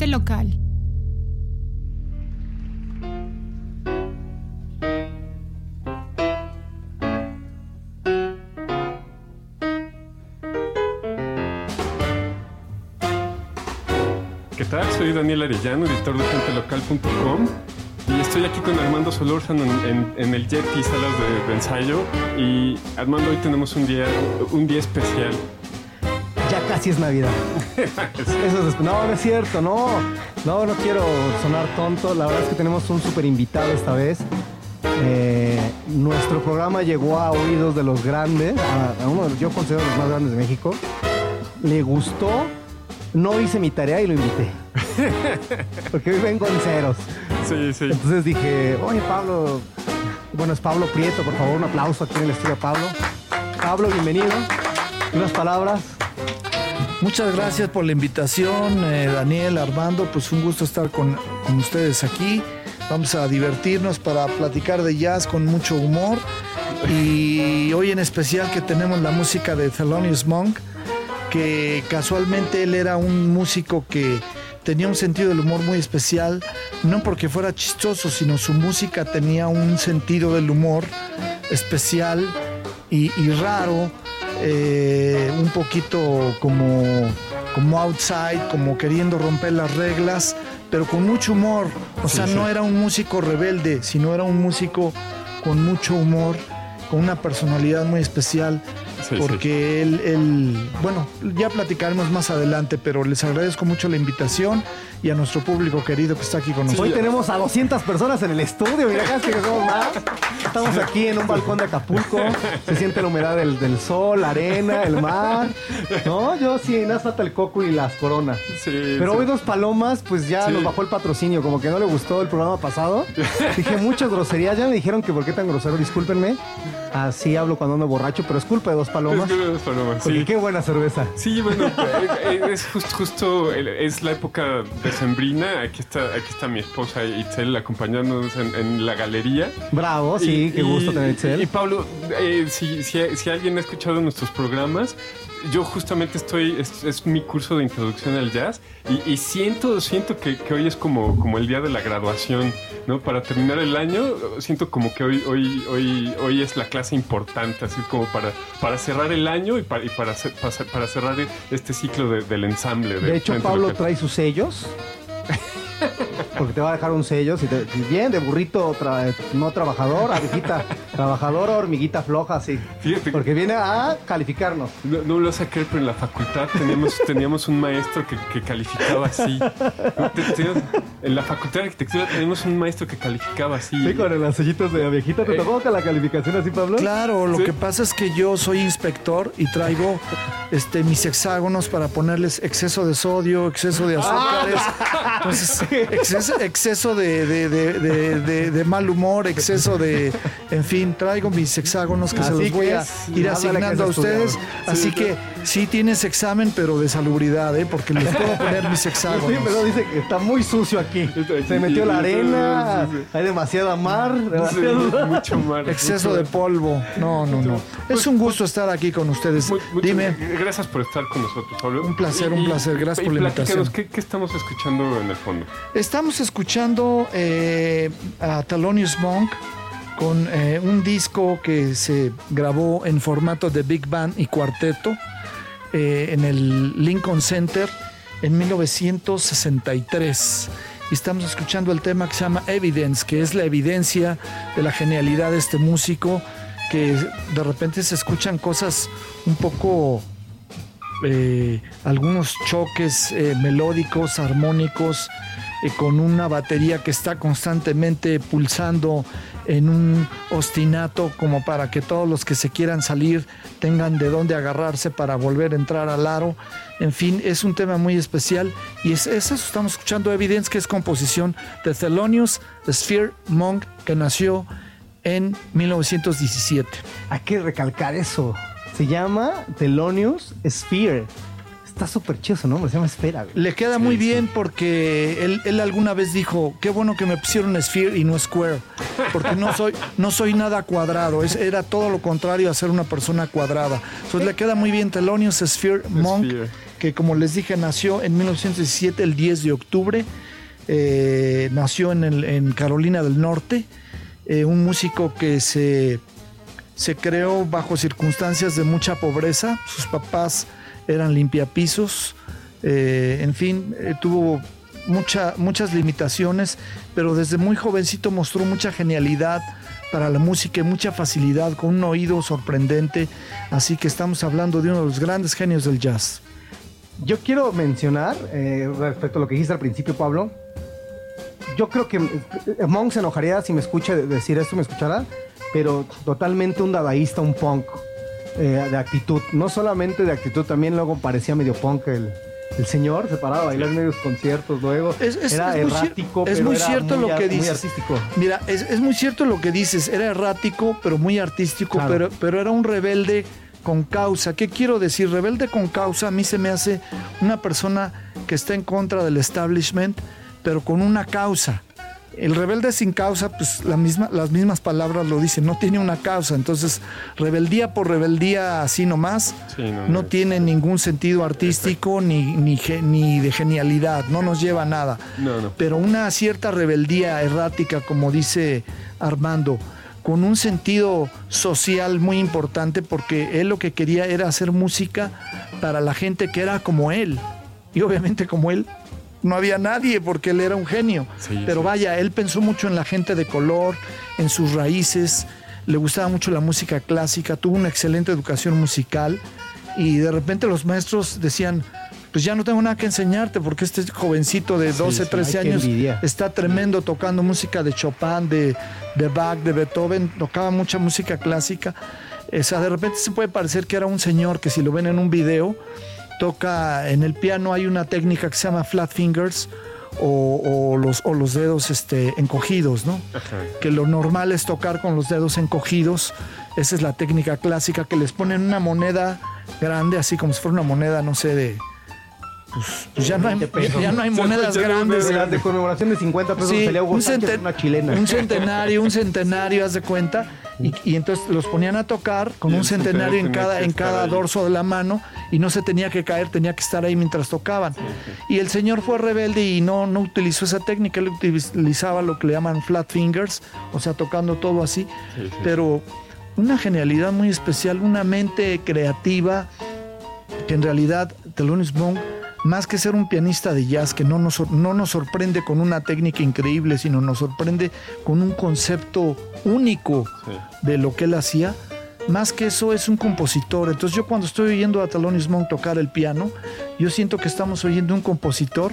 local. ¿Qué tal? Soy Daniel Arellano, editor de gentelocal.com y estoy aquí con Armando Solórzano en, en, el Yeti Salas de, de, Ensayo y Armando hoy tenemos un día, un día especial. Ya casi es Navidad. Eso es, no, no es cierto, no. No, no quiero sonar tonto. La verdad es que tenemos un super invitado esta vez. Eh, nuestro programa llegó a oídos de los grandes, a, a uno de los, yo considero los más grandes de México. Le gustó, no hice mi tarea y lo invité. Porque hoy vengo en ceros. Sí, sí. Entonces dije, oye Pablo, bueno es Pablo Prieto, por favor, un aplauso aquí en el estudio Pablo. Pablo, bienvenido. Unas palabras. Muchas gracias por la invitación, eh, Daniel, Armando, pues un gusto estar con, con, ustedes aquí. Vamos a divertirnos para platicar de jazz con mucho humor. Y hoy en especial que tenemos la música de Thelonious Monk, que casualmente él era un músico que tenía un sentido del humor muy especial, no porque fuera chistoso, sino su música tenía un sentido del humor especial y, y raro, eh, un poquito como, como outside, como queriendo romper las reglas, pero con mucho humor. O Sí, sea, sí. no era un músico rebelde, sino era un músico con mucho humor, con una personalidad muy especial Sí, porque Él, él, bueno, ya platicaremos más adelante, pero les agradezco mucho la invitación y a nuestro público querido que está aquí con Hoy nosotros. tenemos a 200 personas en el estudio, mira casi que somos más. Estamos aquí en un balcón de Acapulco, se siente la humedad del, del sol, la arena, el mar. No, yo sí, nada falta el coco y las coronas. Sí, Pero sí. hoy dos palomas, pues ya Sí. nos bajó el patrocinio, como que no le gustó el programa pasado. Dije muchas groserías, ya me dijeron que por qué tan grosero, discúlpenme. Así hablo cuando ando borracho, pero es culpa de dos palomas. Es que las palomas, Porque sí. qué buena cerveza. Sí, bueno, eh, eh, es just- justo, el- es la época decembrina. Aquí está, aquí está mi esposa Itzel acompañándonos en, en la galería. Bravo, sí, Y- qué gusto y- tener Itzel. Y Pablo, eh, si, si- si alguien ha escuchado nuestros programas, yo justamente estoy, es, es mi curso de introducción al jazz y, y siento, siento que, que hoy es como, como el día de la graduación, ¿no? Para terminar el año, siento como que hoy, hoy, hoy, hoy es la clase importante, así como para, para cerrar el año y para, y para, para cer- para cerrar este ciclo de- del ensamble. De hecho, Frente Pablo Local. trae sus sellos. Porque te va a dejar un sello. Si te, si bien, de burrito tra- no trabajador, abejita trabajadora, hormiguita floja, sí. Fíjate, Porque viene a calificarnos. No, no lo sé creer, pero en la facultad teníamos, teníamos un maestro que, que calificaba así. En la facultad de arquitectura tenemos un maestro que calificaba así. Sí, con las sellitos de abejita. ¿Te Eh. tocó la calificación así, Pablo? Claro, lo Sí. que pasa es que yo soy inspector y traigo este, mis hexágonos para ponerles exceso de sodio, exceso de azúcares, entonces, exceso, exceso de, de- de- de- de- de mal humor, exceso de... En fin, traigo mis hexágonos que se los voy a ir asignando a ustedes. Así que sí tienes examen, pero de salubridad, ¿eh? porque les puedo poner mis Sí, hexágonos. pero dice que está muy sucio aquí. Se metió la arena, Sí, sí. hay demasiada mar. Sí, demasiado- mucho más. Exceso mucho- de polvo. No, no, no. Es un gusto estar aquí con ustedes. Dime. Gracias por estar con nosotros, Pablo. Un placer, un placer. Gracias y por la invitación. ¿qué, qué estamos escuchando en el fondo? Estamos escuchando eh, a Thelonious Monk con eh, un disco que se grabó en formato de big band y cuarteto eh, en el Lincoln Center en 1963. Y estamos escuchando el tema que se llama Evidence, que es la evidencia de la genialidad de este músico, que de repente se escuchan cosas un poco eh, algunos choques eh, melódicos, armónicos, con una batería que está constantemente pulsando en un ostinato como para que todos los que se quieran salir tengan de dónde agarrarse para volver a entrar al aro. En fin, es un tema muy especial y es, es eso, estamos escuchando Evidence, que es composición de Thelonious Sphere Monk, que nació en 1917. Hay que recalcar eso. Se llama Thelonious Sphere. Está súper chido su nombre, se llama Esfera. güey. Le queda muy bien porque él, él alguna vez dijo, qué bueno que me pusieron Sphere y no Square, porque no soy, no soy nada cuadrado, es, era todo lo contrario a ser una persona cuadrada. Entonces le queda muy bien Thelonious Sphere Monk, Sphere. que como les dije nació en 1917, el 10 de octubre, eh, nació en, el- en Carolina del Norte, eh, un músico que se, se creó bajo circunstancias de mucha pobreza, sus papás eran limpiapisos, eh, en fin, eh, tuvo mucha, muchas limitaciones, pero desde muy jovencito mostró mucha genialidad para la música y mucha facilidad, con un oído sorprendente, así que estamos hablando de uno de los grandes genios del jazz. Yo quiero mencionar, eh, respecto a lo que dijiste al principio, Pablo, yo creo que Monk se enojaría si me escucha de- decir esto, me escuchará, pero totalmente un dadaísta, un punk eh, de actitud. No solamente de actitud, también luego parecía medio punk el, el señor, se paraba a bailar en medios conciertos luego. Es- es- era es muy errático, es pero muy era cierto muy lo que Muy dices. artístico. Mira, es, es muy cierto lo que dices, era errático, pero muy artístico, Claro. pero, pero era un rebelde con causa. ¿Qué quiero decir? Rebelde con causa a mí se me hace una persona que está en contra del establishment, pero con una causa. El rebelde sin causa, pues la misma, las mismas palabras lo dicen, no tiene una causa. Entonces, rebeldía por rebeldía así nomás, Sí, no, tiene ningún sentido artístico ni, ni, de genialidad, no nos lleva a nada No, no. pero una cierta rebeldía errática, como dice Armando, con un sentido social muy importante, porque él lo que quería era hacer música para la gente que era como él. Y obviamente como él no había nadie, porque él era un genio. Sí, pero sí. vaya, él pensó mucho en la gente de color, en sus raíces, le gustaba mucho la música clásica, tuvo una excelente educación musical y de repente los maestros decían, pues ya no tengo nada que enseñarte porque este jovencito de 12, sí, 13 ay, qué años está tremendo tocando música de Chopin, de, de Bach, de Beethoven, tocaba mucha música clásica. O sea, de repente se puede parecer que era un señor que si lo ven en un video, toca en el piano, hay una técnica que se llama flat fingers o, o los, o los dedos este, encogidos, ¿no? Ajá. que lo normal es tocar con los dedos encogidos. Esa es la técnica clásica que les ponen una moneda grande, así como si fuera una moneda, no sé, de. Pues, pues ya, no hay, 20 pesos. ya no hay monedas grandes. De conmemoración de 50 pesos Sí, un, Sánchez centen- en una chilena. un centenario, un centenario, haz de cuenta. Y, y entonces los ponían a tocar con un centenario en cada, en cada dorso de la mano y no se tenía que caer, tenía que estar ahí mientras tocaban. Y el señor fue rebelde y no, no utilizó esa técnica, él utilizaba lo que le llaman flat fingers, o sea, tocando todo así. Sí, sí. Pero una genialidad muy especial, una mente creativa que en realidad Thelonious Monk, más que ser un pianista de jazz que no nos, no nos sorprende con una técnica increíble, sino nos sorprende con un concepto único Sí. de lo que él hacía, más que eso es un compositor. Entonces yo cuando estoy oyendo a Thelonious Monk tocar el piano, yo siento que estamos oyendo un compositor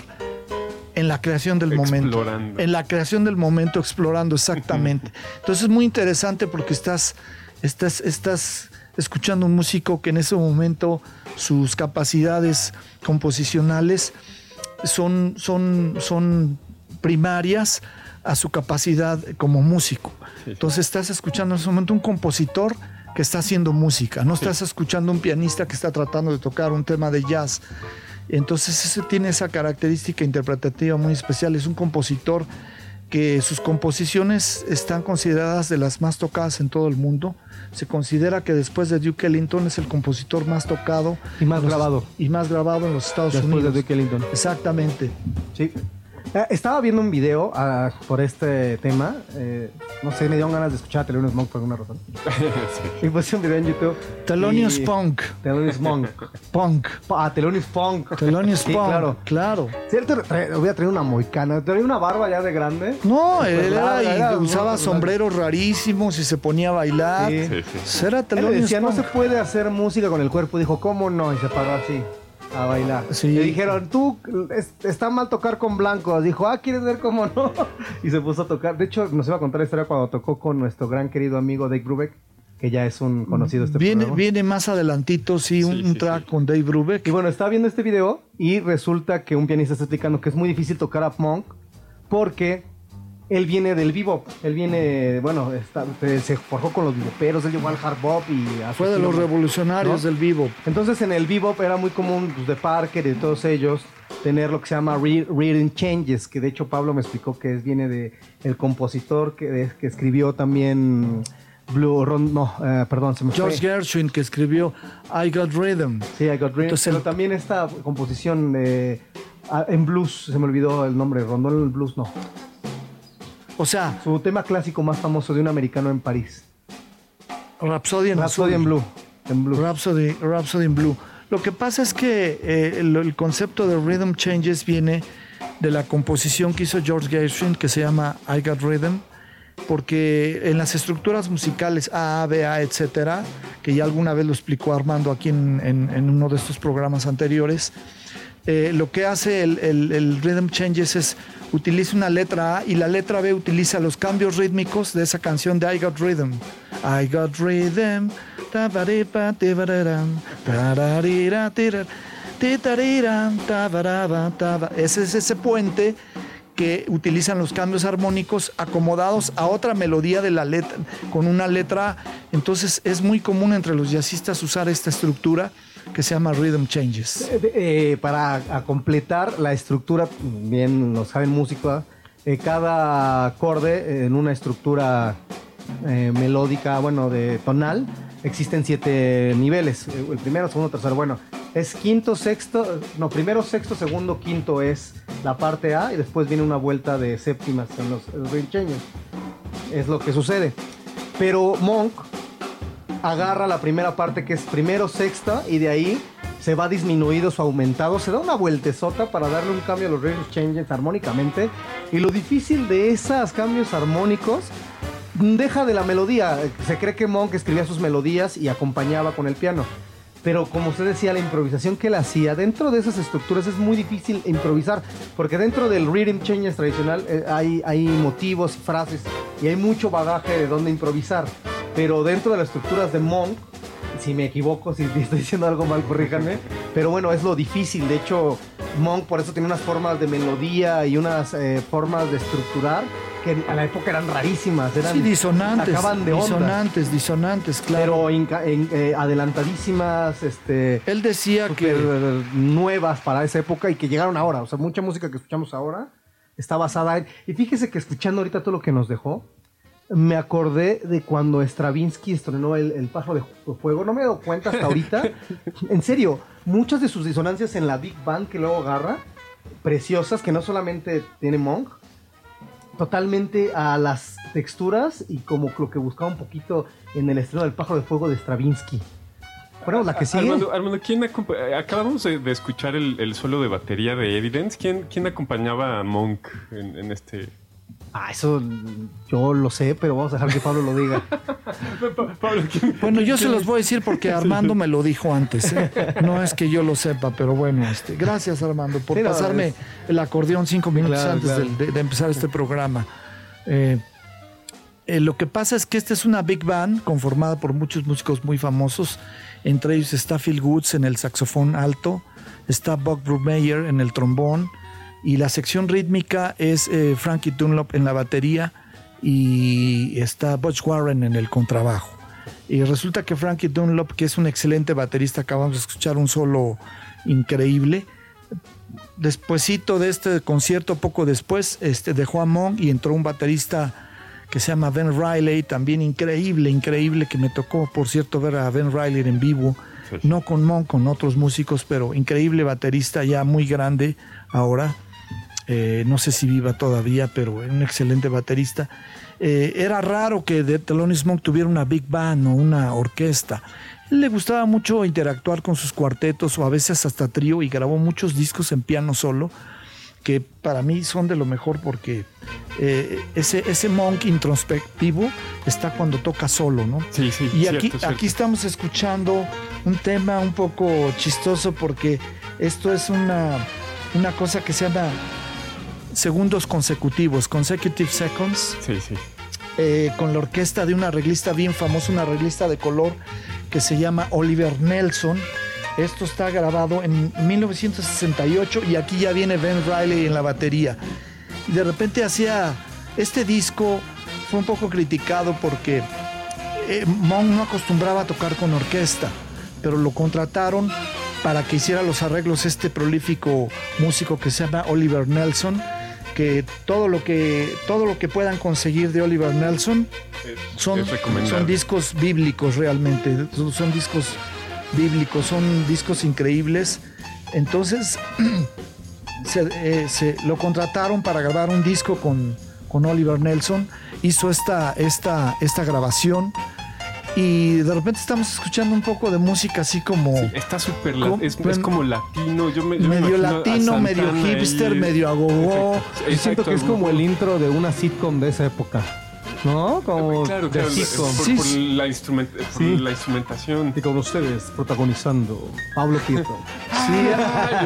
en la creación del momento. Explorando. En la creación del momento, explorando exactamente. Entonces es muy interesante porque estás, estás, estás escuchando un músico que en ese momento sus capacidades composicionales son, son, son primarias a su capacidad como músico. Entonces estás escuchando en ese momento un compositor que está haciendo música, no estás escuchando un pianista que está tratando de tocar un tema de jazz. Entonces ese tiene esa característica interpretativa muy especial, es un compositor que sus composiciones están consideradas de las más tocadas en todo el mundo. Se considera que después de Duke Ellington es el compositor más tocado Y más grabado. y más grabado en los Estados Después Unidos. de Duke Ellington. Exactamente. Sí. Eh, Estaba viendo un video ah, por este tema. eh, no sé, me dieron ganas de escuchar a Thelonious Monk por alguna razón. Sí. Y puse un video en YouTube. Thelonious y- Punk. Thelonious Monk. Punk. Ah, Thelonious Punk. Thelonious Sí, Punk. claro. Claro. Cierto, tra- voy a traer una moicana. Traía una barba ya de grande. No, Súper él era, larga, y era usaba sombreros rarísimos y se ponía a bailar. Sí. Sí, sí. Pues Era Él decía, no Punk. se puede hacer música con el cuerpo. Dijo, ¿cómo no? Y se paró así a bailar. Sí. Le dijeron, tú, es- está mal tocar con blancos. Dijo, ah, ¿quieres ver cómo no? Y se puso a tocar. De hecho, nos iba a contar la historia cuando tocó con nuestro gran querido amigo Dave Brubeck, que ya es un conocido este Viene, programa. viene más adelantito, sí, un, Sí, un sí, track sí. con Dave Brubeck. Y bueno, estaba viendo este video y resulta que un pianista está explicando que es muy difícil tocar a Monk porque él viene del bebop, él viene, bueno, está, se forjó con los beboperos, él llegó al hard bop y... Fue de los revolucionarios del bebop. Entonces en el bebop era muy común pues, de Parker y de todos ellos tener lo que se llama reading changes, que de hecho Pablo me explicó que es, viene de el compositor que, que escribió también Blue, no, eh, perdón, se me George Gershwin que escribió I Got Rhythm. Sí, I Got Rhythm. pero también esta composición en blues, se me olvidó el nombre, Rondón el blues, no. O sea, su tema clásico más famoso de un americano en París. Rhapsody en, Rhapsody en Blue. En blue. Rhapsody, Rhapsody in Blue. Lo que pasa es que eh, el, concepto de rhythm changes viene de la composición que hizo George Gershwin que se llama I Got Rhythm, porque en las estructuras musicales A, B, A, etcétera, que ya alguna vez lo explicó Armando aquí en, uno de estos programas anteriores, eh, lo que hace el, rhythm changes es utiliza una letra A y la letra B utiliza los cambios rítmicos de esa canción de I Got Rhythm. I Got Rhythm. Ese es ese puente que utilizan los cambios armónicos acomodados a otra melodía de la letra, con una letra. Entonces es muy común entre los jazzistas usar esta estructura que se llama rhythm changes. Eh, eh, para completar la estructura, bien lo saben música, eh, cada acorde en una estructura melódica, bueno, de tonal, existen siete niveles. El primero, segundo, tercero. Bueno, es quinto, sexto, no, primero, sexto, segundo, quinto es la parte A y después viene una vuelta de séptimas en los, rincheños. Es lo que sucede. Pero Monk agarra la primera parte que es primero, sexta y de ahí se va disminuido o aumentado, se da una vueltezota para darle un cambio a los range changes armónicamente. Y lo difícil de esos cambios armónicos deja de la melodía. Se cree que Monk escribía sus melodías y acompañaba con el piano. Pero como usted decía, la improvisación que él hacía dentro de esas estructuras es muy difícil improvisar, porque dentro del rhythm changes tradicional eh, hay, hay motivos frases y hay mucho bagaje de dónde improvisar. Pero dentro de las estructuras de Monk, si me equivoco, si estoy diciendo algo mal, corríjanme. Pero bueno, es lo difícil. De hecho, Monk por eso tiene unas formas de melodía y unas eh, formas de estructurar que a la época eran rarísimas, eran sí, disonantes, de disonantes, disonantes, claro. Pero eh, adelantadísimas, este. Él decía que nuevas para esa época y que llegaron ahora. O sea, mucha música que escuchamos ahora está basada en. Y fíjese que escuchando ahorita todo lo que nos dejó, me acordé de cuando Stravinsky estrenó el, el Pájaro de Fuego. No me he dado cuenta hasta ahorita. en serio, muchas de sus disonancias en la Big Band que luego agarra, preciosas, que no solamente tiene Monk, totalmente a las texturas y como lo que buscaba un poquito en el estreno del Pájaro de Fuego de Stravinsky. Bueno, la que sigue. Armando, ¿quién acabamos de, escuchar el, el, solo de batería de Evidence. ¿Quién, quién acompañaba a Monk en este Ah, eso yo lo sé, pero vamos a dejar que Pablo lo diga. bueno, yo se los voy a decir porque Armando me lo dijo antes. ¿eh? No es que yo lo sepa, pero bueno, este, gracias Armando por pasarme el acordeón cinco minutos antes De, empezar este programa. Eh, eh, lo que pasa es que esta es una big band conformada por muchos músicos muy famosos. Entre ellos está Phil Woods en el saxofón alto, está Buck Brubaker en el trombón, y la sección rítmica es eh, Frankie Dunlop en la batería y está Butch Warren en el contrabajo. Y resulta que Frankie Dunlop, que es un excelente baterista, acabamos de escuchar un solo increíble. Despuésito de este concierto, poco después, este, dejó a Monk y entró un baterista que se llama Ben Riley, también increíble, increíble, que me tocó, por cierto, ver a Ben Riley en vivo, no con Monk, con otros músicos, pero increíble baterista, ya muy grande ahora. Eh, no sé si viva todavía, pero un excelente baterista. Eh, era raro que The Thelonious Monk tuviera una big band o una orquesta. Le gustaba mucho interactuar con sus cuartetos o a veces hasta trío y grabó muchos discos en piano solo que para mí son de lo mejor porque eh, ese, ese monk introspectivo está cuando toca solo, ¿no? Sí, sí. Y aquí, aquí estamos escuchando un tema un poco chistoso porque esto es una, una cosa que se llama segundos consecutivos, consecutive seconds. Sí, sí. Eh, con la orquesta de un arreglista bien famoso, un arreglista de color que se llama Oliver Nelson. Esto está grabado en 1968 y aquí ya viene Ben Riley en la batería. Y de repente hacía Este disco fue un poco criticado porque eh, Monk no acostumbraba a tocar con orquesta, pero lo contrataron para que hiciera los arreglos este prolífico músico que se llama Oliver Nelson que todo lo que todo lo que puedan conseguir de Oliver Nelson son, son discos bíblicos realmente son discos bíblicos son discos increíbles. Entonces eh, se, lo contrataron para grabar un disco con, con Oliver Nelson. Hizo esta, esta, esta grabación y de repente estamos escuchando un poco de música así como... está súper... Es, como latino. Yo medio latino, medio hipster, medio agogó. Yo siento que es como el intro de una sitcom de esa época. ¿No? Como claro, claro, por, la, instrumentación. Y con ustedes protagonizando Pablo Pietro. sí,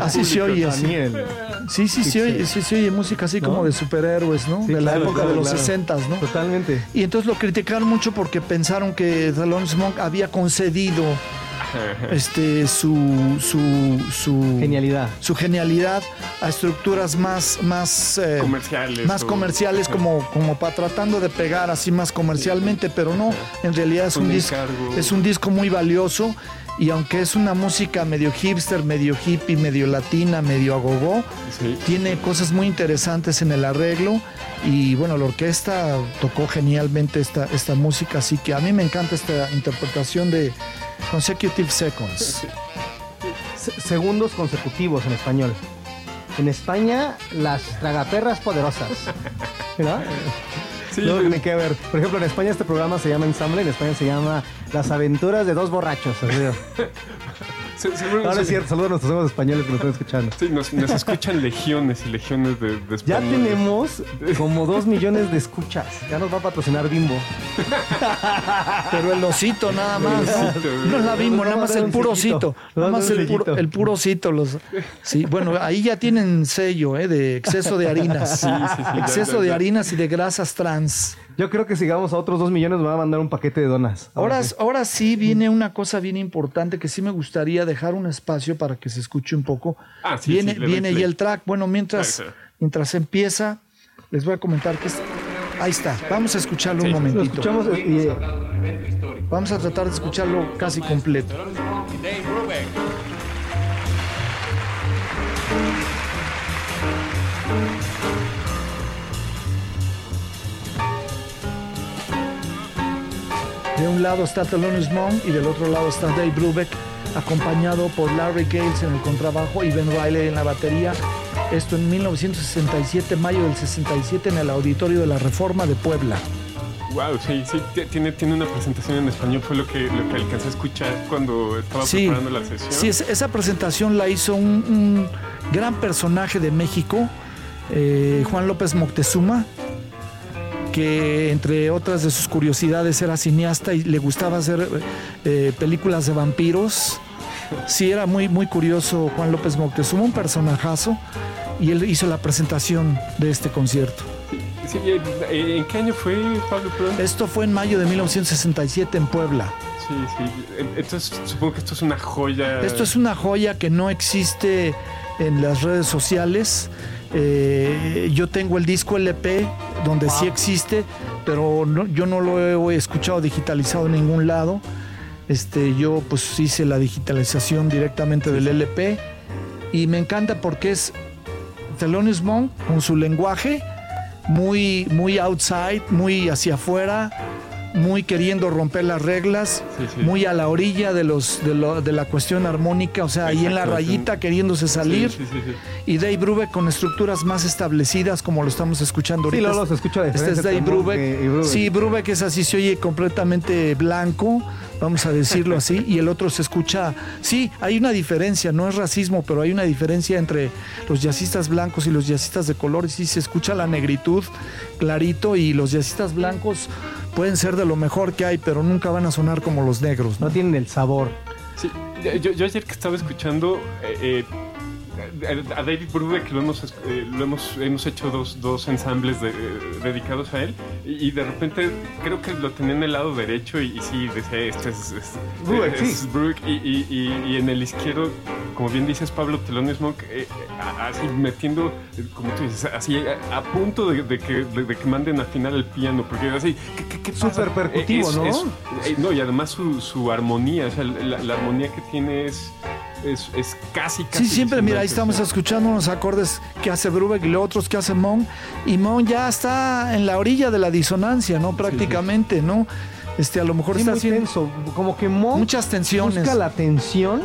así se oye. Daniel. Sí, sí, sí, oye, sí, se oye música así como de superhéroes, ¿no? de la época de los 60, ¿no? Totalmente. Y entonces lo criticaron mucho porque pensaron que Thelonious Monk había concedido este, su, su, su, genialidad. Su genialidad a estructuras más, más eh, comerciales, más comerciales como, como para tratando de pegar así más comercialmente, pero no, en realidad es un, disco, es un disco muy valioso y aunque es una música medio hipster, medio hippie, medio latina, medio agogó, tiene cosas muy interesantes en el arreglo y bueno, la orquesta tocó genialmente esta, esta música, así que a mí me encanta esta interpretación de Consecutive Seconds. segundos consecutivos en español. En España, las tragaperras poderosas. ¿Verdad? Sí, tiene que ver. Por ejemplo, en España este programa se llama Ensamble, en España se llama Las aventuras de dos borrachos. Ahora es cierto, saludos a nuestros amigos españoles que nos están escuchando. Sí, nos, escuchan legiones y legiones de, de Ya tenemos como dos millones de escuchas. Ya nos va a patrocinar Bimbo. Pero el osito nada más. no es la Bimbo, nada más el puro osito. Nada más el puro, el puro osito. Los, sí, bueno, ahí ya tienen sello ¿eh? de exceso de harinas. Sí, sí, sí, exceso de harinas y de grasas trans. Yo creo que si llegamos a otros dos millones me va a mandar un paquete de donas. Ahora, ahora sí viene una cosa bien importante que sí me gustaría dejar un espacio para que se escuche un poco. Ah, viene viene ya el track. Bueno, mientras, mientras empieza, les voy a comentar que ahí está. Vamos a escucharlo un momentito. Vamos a tratar de escucharlo casi completo. De un lado está Thelonious Monk y del otro lado está Dave Brubeck, acompañado por Larry Gales en el contrabajo y Ben Riley en la batería. Esto en 1967, mayo del 67, en el Auditorio de la Reforma de Puebla. Wow, sí, sí, tiene, tiene una presentación en español, fue lo que, lo que alcancé a escuchar cuando estaba preparando la sesión. Sí, esa presentación la hizo un, gran personaje de México, eh, Juan López Moctezuma, que entre otras de sus curiosidades era cineasta y le gustaba hacer eh, películas de vampiros. Sí, era muy, muy curioso Juan López Moctezuma, un personajazo, y él hizo la presentación de este concierto. Eh, ¿En qué año fue, Pablo? Esto fue en mayo de 1967 en Puebla. Sí, sí. Entonces supongo que esto es una joya. Esto es una joya que no existe en las redes sociales. Eh, yo tengo el disco LP donde sí existe, pero yo no lo he escuchado digitalizado en ningún lado. Este, yo pues hice la digitalización directamente del LP y me encanta porque es Thelonious Monk con su lenguaje muy, muy outside, muy hacia afuera, muy queriendo romper las reglas, muy a la orilla de los de, la cuestión armónica, o sea, ahí en la rayita queriéndose salir. y Dave Brubeck con estructuras más establecidas, como lo estamos escuchando ahorita. Sí, lo, se escucha Este es Dave Brubeck. Sí, Brubeck es así, se oye completamente blanco, vamos a decirlo así, y el otro se escucha. Sí, hay una diferencia, no es racismo, pero hay una diferencia entre los jazzistas blancos y los jazzistas de color. Sí, se escucha la negritud clarito y los jazzistas blancos pueden ser de lo mejor que hay, pero nunca van a sonar como los negros. No, tienen el sabor. Sí, yo, ayer que estaba escuchando eh, eh, a David Brubeck lo hemos, eh, lo hemos, hemos hecho dos, dos ensambles dedicados a él y, de repente creo que lo tenía en el lado derecho y, sí, decía, este es, Brubeck, y, y, en el izquierdo como bien dices, Pablo Thelonious Monk, eh, así metiendo, como tú dices, así a, punto de, que, de, que manden a final el piano, porque así, ¿qué, qué, Súper percutivo, ¿no? no, y además su, su armonía, o sea, la armonía que tiene es es, casi, casi. Sí, siempre, mira, ahí estamos escuchando unos acordes que hace Brubeck y los otros que hace Mon. Y Mon ya está en la orilla de la disonancia, ¿no? Prácticamente, ¿no? Este, a lo mejor está haciendo. Como que Mon. Muchas tensiones. Busca la tensión.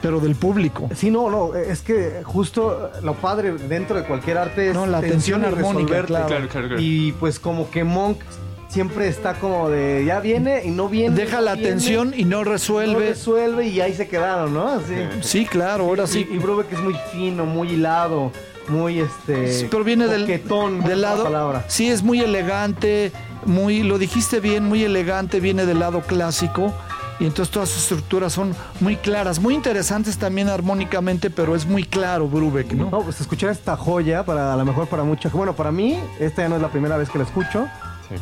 Pero del público. Sí, no, no, es que justo lo padre dentro de cualquier arte es no, la tensión, armónica, claro. Y pues como que Monk siempre está como de ya viene y no viene. Deja la atención y no resuelve. No resuelve y ahí se quedaron, ¿no? Sí, claro, ahora sí. Y, Brubeck es muy fino, muy hilado, muy este. pero viene del, del lado. Palabra. Sí, es muy elegante, muy, lo dijiste bien, muy elegante, viene del lado clásico. Y entonces todas sus estructuras son muy claras, muy interesantes también armónicamente, pero es muy claro Brubeck, ¿no? No, pues escuchar esta joya, para a lo mejor para muchos, bueno, para mí, esta ya no es la primera vez que la escucho.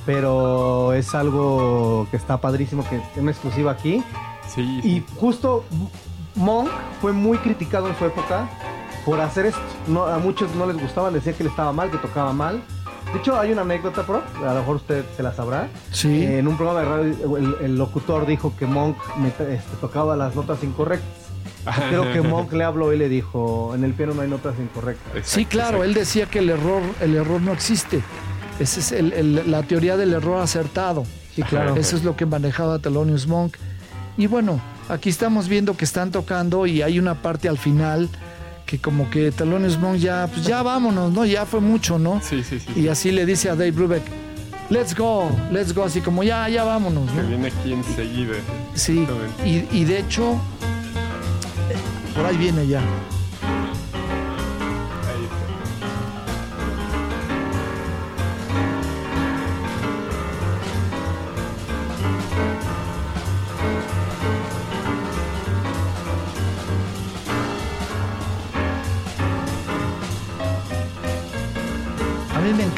Pero es algo que está padrísimo, que es una exclusiva aquí. Sí, Y justo Monk fue muy criticado en su época por hacer esto. No, a muchos no les gustaba, le decía que le estaba mal, que tocaba mal. De hecho, hay una anécdota, pro, a lo mejor usted se la sabrá. Sí. en un programa de radio, el, locutor dijo que Monk este, tocaba las notas incorrectas. Creo que Monk le habló y le dijo, en el piano no hay notas incorrectas. sí, claro, él decía que el error, el error no existe. Esa es el, la teoría del error acertado. Sí, claro. Eso es lo que manejaba Thelonious Monk. Y bueno, aquí estamos viendo que están tocando y hay una parte al final que como que Thelonious Monk ya, pues ya vámonos, ¿no? Ya fue mucho, ¿no? Sí, sí, sí. Y así le dice a Dave Brubeck, let's go, let's go, así como ya, ya vámonos, ¿no? Que viene aquí enseguida. Sí, y, y de hecho, por ahí viene ya.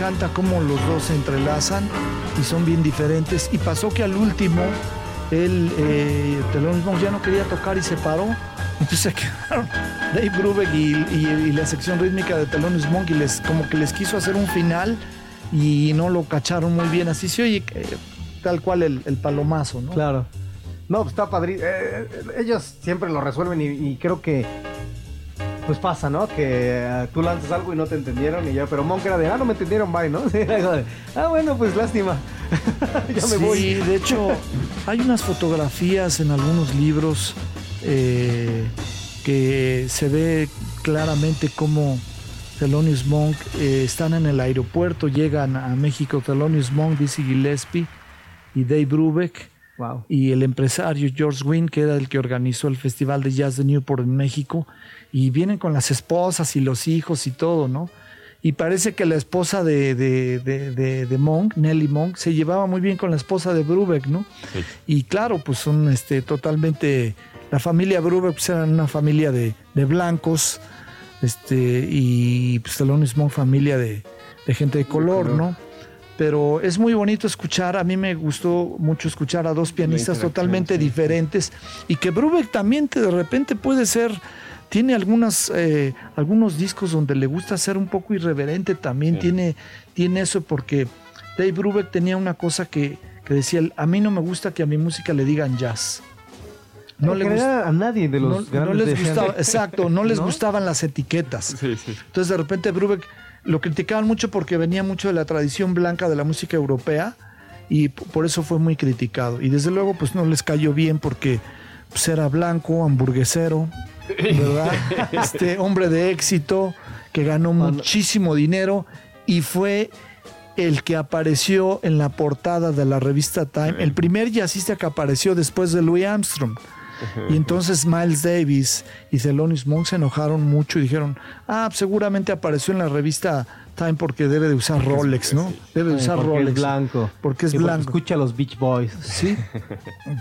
Encanta cómo los dos se entrelazan y son bien diferentes. Y pasó que al último, el eh, ya no quería tocar y se paró. Entonces se quedaron Dave Brubeck y, la sección rítmica de Thelonious Monk y les, como que les quiso hacer un final y no lo cacharon muy bien. Así se oye eh, tal cual el, palomazo, ¿no? Claro. No, pues está padre. Eh, ellos siempre lo resuelven y creo que pues pasa, ¿no? Que eh, tú lanzas algo y no te entendieron y ya, pero Monk era de, ah, no me entendieron, bye, ¿no? ah, bueno, pues lástima. ya me voy. Sí, de hecho, hay unas fotografías en algunos libros eh, que se ve claramente cómo Thelonious Monk eh, están en el aeropuerto, llegan a México Thelonious Monk, Dizzy Gillespie y Dave Brubeck. Wow. Y el empresario George Wynn, que era el que organizó el Festival de Jazz de Newport en México, y vienen con las esposas y los hijos y todo, ¿no? Y parece que la esposa de, de, de, de, Monk, Nelly Monk, se llevaba muy bien con la esposa de Brubeck, ¿no? Sí. Y claro, pues son este, totalmente. La familia Brubeck pues, era una familia de, blancos, este, y pues Thelonious Monk, familia de, gente de color, ¿no? Pero es muy bonito escuchar, a mí me gustó mucho escuchar a dos pianistas totalmente diferentes y que Brubeck también de repente puede ser tiene algunas, eh, algunos discos donde le gusta ser un poco irreverente también. Tiene, tiene eso porque Dave Brubeck tenía una cosa que, decía, a mí no me gusta que a mi música le digan jazz. No le gusta a nadie de los no, les gustaba, exacto, no les gustaban las etiquetas. Entonces de repente Brubeck lo criticaban mucho porque venía mucho de la tradición blanca de la música europea y por eso fue muy criticado. Y desde luego pues no les cayó bien porque pues, era blanco, hamburguesero, ¿verdad? Este hombre de éxito que ganó muchísimo dinero y fue el que apareció en la portada de la revista Time, el primer jazzista que apareció después de Louis Armstrong. Y entonces Miles Davis y Thelonious Monk se enojaron mucho y dijeron, ah, seguramente apareció en la revista Time porque debe de usar Rolex, ¿no? Debe de usar porque Rolex. Es blanco. Porque es blanco. escucha a los Beach Boys. Sí.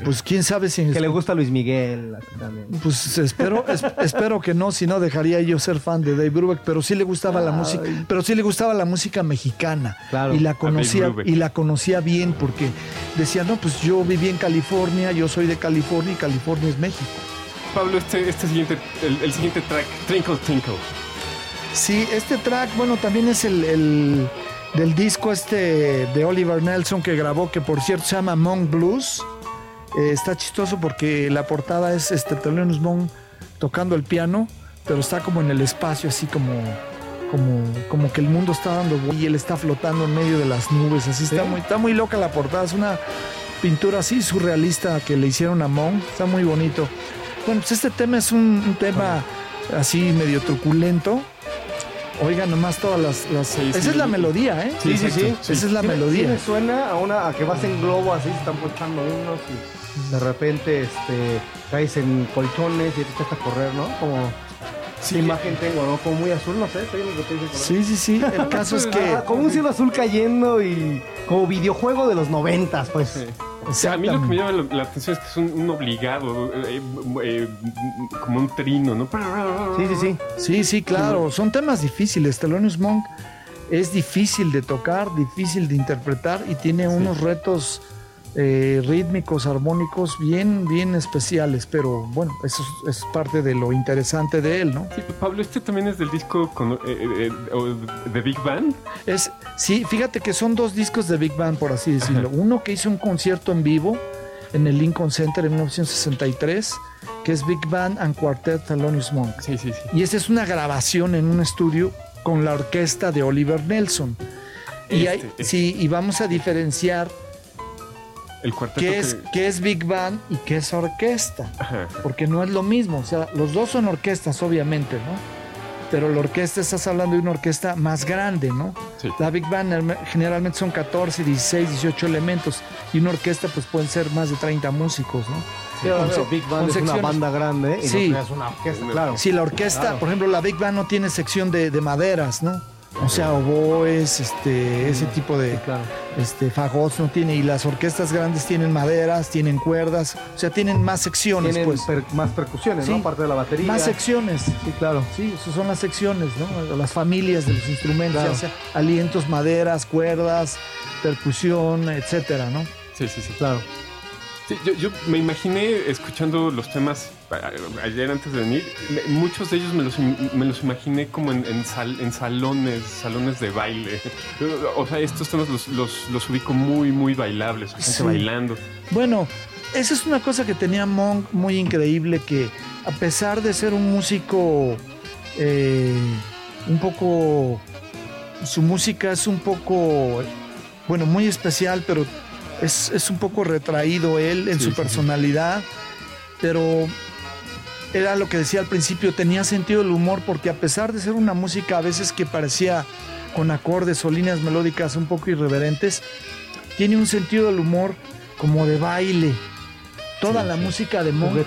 Pues quién sabe si. Que le gusta Luis Miguel también. Pues espero, espero que no, si no dejaría yo ser fan de Dave Brubeck, pero sí le gustaba la música, pero sí le gustaba la música mexicana. Claro. Y la conocía, y la conocía bien porque decía, no, pues yo viví en California, yo soy de California y California es México. Pablo, este, este siguiente, el, el siguiente track, Twinkle Twinkle. Sí, este track, bueno, también es el, el del disco este de Oliver Nelson que grabó, que por cierto se llama Monk Blues. Eh, está chistoso porque la portada es este Thelonious Monk tocando el piano, pero está como en el espacio, así como, como, como que el mundo está dando y él está flotando en medio de las nubes. Así está muy, está muy loca la portada. Es una pintura así surrealista que le hicieron a Monk. Está muy bonito. Bueno, pues este tema es un, un tema así medio truculento. Oigan nomás todas las... las- Sí, esa sí. es la melodía, ¿eh? Sí, sí, sí. Esa es la melodía. sí me suena a una a que vas en globo así, se están ponchando unos y de repente este caes en colchones y te echas a correr, ¿no? Como sí, imagen tengo, ¿no? Como muy azul, no sé, estoy en lo que te dice. Sí, sí, sí. El caso es que... Ah, como un cielo azul cayendo y como videojuego de los noventas, pues. Sí. O sea, a mí lo que me llama la, la atención es que es un, un obligado, eh, eh, como un trino, ¿no? Sí, sí, sí. Sí, sí, claro. Son temas difíciles. Thelonious Monk es difícil de tocar, difícil de interpretar y tiene unos retos eh, rítmicos, armónicos bien, bien especiales. Pero bueno, eso es, es parte de lo interesante de él, ¿no? Sí, Pablo, este también es del disco con, eh, eh, o de Big Band. Es, sí, fíjate que son dos discos de Big Band, por así decirlo. Uno que hizo un concierto en vivo en el Lincoln Center en 1963, que es Big Band and Quartet Thelonious Monk. Sí, sí, sí. Y esta es una grabación en un estudio con la orquesta de Oliver Nelson. Y, hay- Este, sí, y vamos a diferenciar El cuarteto qué es, que- qué es Big Band y qué es orquesta. Ajá. Porque no es lo mismo. O sea, los dos son orquestas, obviamente, ¿no? Pero la orquesta, estás hablando de una orquesta más grande, ¿no? Sí. La Big Band generalmente son 14, 16, 18 elementos. Y una orquesta, pues pueden ser más de 30 músicos, ¿no? Sí, Con Big Band es una banda grande y Sí. no es una orquesta, claro. Si la orquesta, Claro. por ejemplo, la Big Band no tiene sección de, de maderas, ¿no? O sea, oboes, este, ese tipo de Sí, claro. este, fagots no tiene. Y las orquestas grandes tienen maderas, tienen cuerdas, o sea, tienen más secciones, Tienen pues. per- más percusiones, Sí. ¿no? Aparte de la batería. Más secciones. Sí, claro. Sí, esas son las secciones, ¿no? Las familias de los instrumentos, Claro. ya sea alientos, maderas, cuerdas, percusión, etcétera, ¿no? Sí, sí, sí. Claro. Sí, yo, yo me imaginé escuchando los temas ayer antes de venir, me- muchos de ellos me los, me los imaginé como en, en sal- en salones, salones de baile. O sea, estos temas los, los, los ubico muy, muy bailables, gente Sí. bailando. Bueno, esa es una cosa que tenía Monk muy increíble, que a pesar de ser un músico eh, un poco, su música es un poco, bueno, muy especial, pero es, es un poco retraído él en Sí, su sí. personalidad, pero era lo que decía al principio, tenía sentido del humor porque a pesar de ser una música a veces que parecía con acordes o líneas melódicas un poco irreverentes, tiene un sentido del humor como de baile. Toda Sí, la sí. música de Monk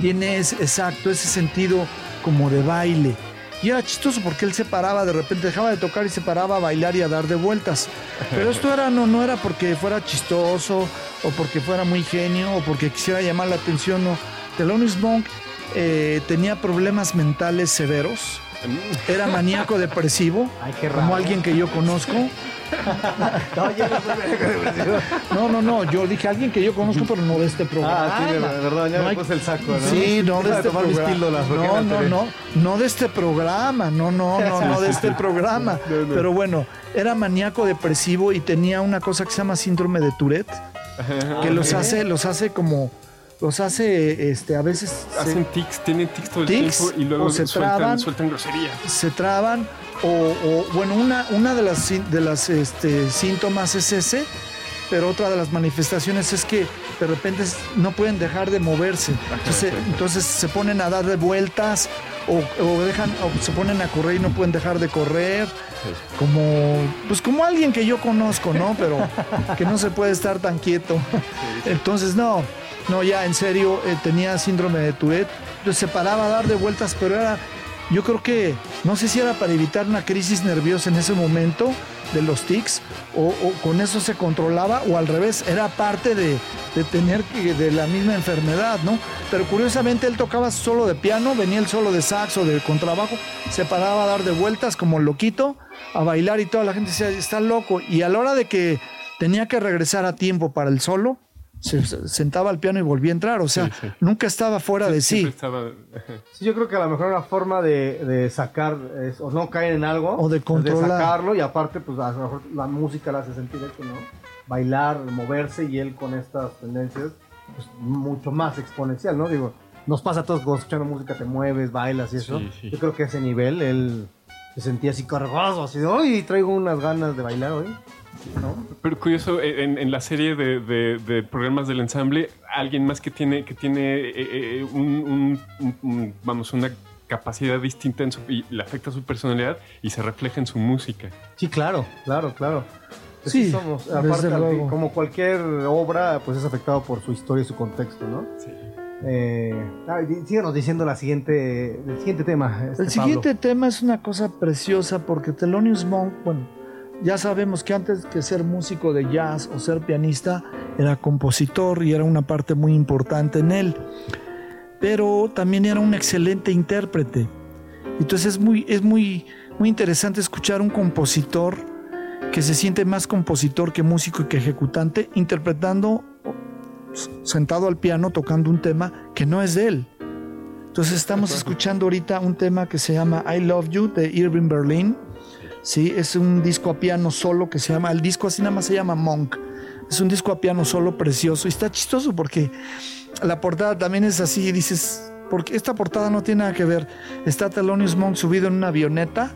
tiene ese, exacto ese sentido como de baile. Y era chistoso porque él se paraba, de repente dejaba de tocar y se paraba a bailar y a dar de vueltas. Pero esto era, no, no era porque fuera chistoso o porque fuera muy genio o porque quisiera llamar la atención. No. Thelonious Monk eh, tenía problemas mentales severos. Era maníaco depresivo, Ay, qué raro. como alguien que yo conozco. No, ya no soy No, no, no, yo dije alguien que yo conozco, pero no de este programa. Ah, sí, de verdad, ya No me hay- puse el saco, ¿no? Sí, no de este programa. píldoras, No, no, no, no de este programa, no, no, no, no de este programa. No. Pero bueno, era maníaco depresivo y tenía una cosa que se llama síndrome de Tourette, que los hace, los hace como, los hace, este, a veces se- Hacen tics, tienen tics todo el Tics, tiempo y luego se sueltan, traban. sueltan grosería. se traban o, o, bueno, una, una de las, de las este, síntomas es ese, pero otra de las manifestaciones es que de repente no pueden dejar de moverse. Entonces, entonces se ponen a dar de vueltas o, o dejan, o se ponen a correr y no pueden dejar de correr. Como, pues como alguien que yo conozco, ¿no? Pero que no se puede estar tan quieto. Entonces, no, no, ya en serio, eh, tenía síndrome de Tourette. Se paraba a dar de vueltas, pero era, yo creo que, no sé si era para evitar una crisis nerviosa en ese momento de los tics, o, con eso se controlaba, o al revés, era parte de, de tener que, de la misma enfermedad, ¿no? Pero curiosamente él tocaba solo de piano, venía el solo de saxo, de contrabajo, se paraba a dar de vueltas como loquito, a bailar y toda la gente decía, está loco. Y a la hora de que tenía que regresar a tiempo para el solo, se sentaba al piano y volvía a entrar, o sea, nunca estaba fuera de sí. sí. Yo creo que a lo mejor una forma de, sacar o no caer en algo, o de controlar. sacarlo y aparte pues a lo mejor la música le hace sentir eso, ¿no? Bailar, moverse y él con estas tendencias pues, mucho más exponencial, ¿no? Digo, nos pasa a todos cuando escuchando música te mueves, bailas y eso. Yo creo que a ese nivel él se sentía así cargado, así de, hoy traigo unas ganas de bailar hoy. Pero curioso, eh, en, la serie de, programas del ensamble, alguien más que tiene, que tiene eh, eh, un, vamos, una capacidad distinta en su, y le afecta a su personalidad y se refleja en su música. Sí, claro, claro, claro. Sí, somos. Aparte, como cualquier obra, pues es afectado por su historia y su contexto, ¿no? Sí. Eh, síganos diciendo la siguiente, el siguiente tema. Este, el siguiente tema es una cosa preciosa porque Thelonious Monk, bueno, ya sabemos que antes que ser músico de jazz o ser pianista, era compositor y era una parte muy importante en él. Pero también era un excelente intérprete. Entonces es muy, es muy, muy interesante escuchar un compositor que se siente más compositor que músico y que ejecutante, interpretando sentado al piano tocando un tema que no es de él. Entonces estamos escuchando ahorita un tema que se llama I Love You de Irving Berlin. Sí, es un disco a piano solo que se llama, el disco así nada más se llama Monk. Es un disco a piano solo precioso y está chistoso porque la portada también es así y dices, porque esta portada no tiene nada que ver. Está Thelonious Monk subido en una avioneta,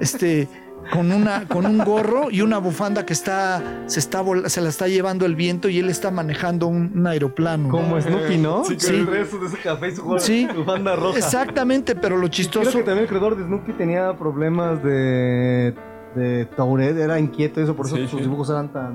este con, una, con un gorro y una bufanda que está se, está, se la está llevando el viento y él está manejando un, aeroplano. Como Snoopy, ¿no? Sí, el resto de ese café y su sí, bufanda roja. Exactamente, pero lo chistoso... Creo que también el creador de Snoopy tenía problemas de, de Tourette, era inquieto eso, por eso sus dibujos eran tan...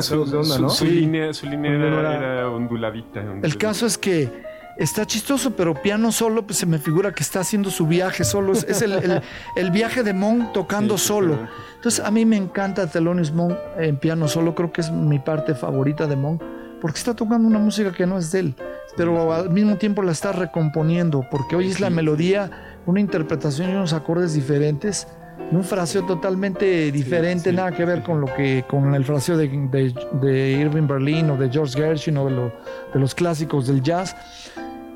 su, línea, su línea era, onduladita. El caso es que está chistoso, pero piano solo, pues se me figura que está haciendo su viaje solo. Es, el, viaje de Monk tocando solo. Entonces, a mí me encanta Thelonious Monk en piano solo. Creo que es mi parte favorita de Monk, porque está tocando una música que no es de él, pero al mismo tiempo la está recomponiendo, porque hoy es la melodía, una interpretación y unos acordes diferentes. Y un fraseo totalmente diferente, nada que ver con lo que con el fraseo de, de, Irving Berlin o de George Gershwin o de, de los clásicos del jazz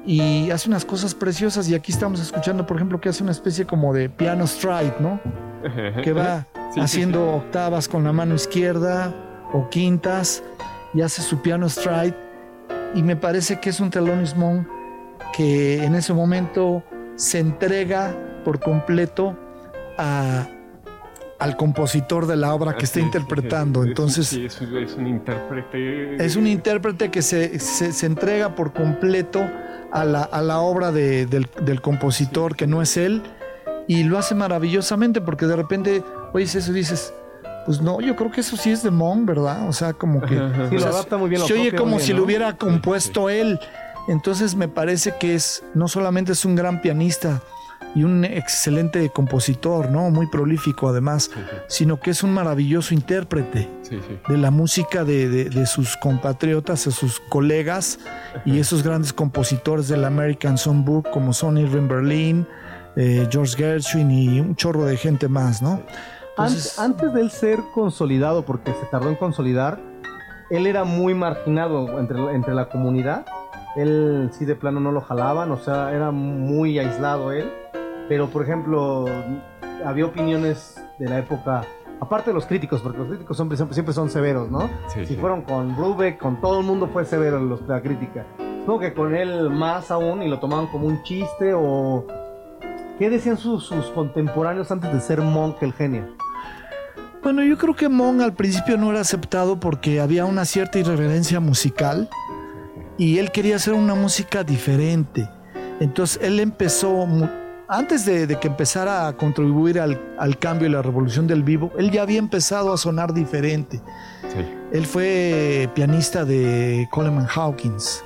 y hace unas cosas preciosas y aquí estamos escuchando, por ejemplo, que hace una especie como de piano stride, ¿no? Que va haciendo octavas con la mano izquierda o quintas y hace su piano stride y me parece que es un Thelonious Monk que en ese momento se entrega por completo a, al compositor de la obra que está interpretando. Entonces, sí, es, un intérprete. Es un intérprete que se, se, se entrega por completo a la, a la obra de, del, compositor que no es él y lo hace maravillosamente porque de repente oyes eso y dices, pues no, yo creo que eso sí es de Mon, ¿verdad? O sea, como que lo adapta muy bien, se oye como si lo hubiera compuesto él. Entonces me parece que es no solamente es un gran pianista, y un excelente compositor, ¿no? Muy prolífico además, sino que es un maravilloso intérprete de la música de, sus compatriotas, de sus colegas y esos grandes compositores del American Songbook como son Irving Berlin, eh, George Gershwin y un chorro de gente más, ¿no? antes, de él ser consolidado, porque se tardó en consolidar, él era muy marginado entre, entre la comunidad. Él sí de plano no lo jalaban, o sea, era muy aislado él pero, por ejemplo, había opiniones de la época, aparte de los críticos, porque los críticos siempre, siempre son severos, ¿no? si fueron con Brubeck, con todo el mundo fue severo los, la crítica. Supongo que con él más aún y lo tomaban como un chiste o... ¿Qué decían sus, sus contemporáneos antes de ser Monk el genio? Bueno, yo creo que Monk al principio no era aceptado porque había una cierta irreverencia musical y él quería hacer una música diferente. Entonces él empezó antes de, que empezara a contribuir al, cambio y la revolución del vivo, él ya había empezado a sonar diferente. Él fue pianista de Coleman Hawkins.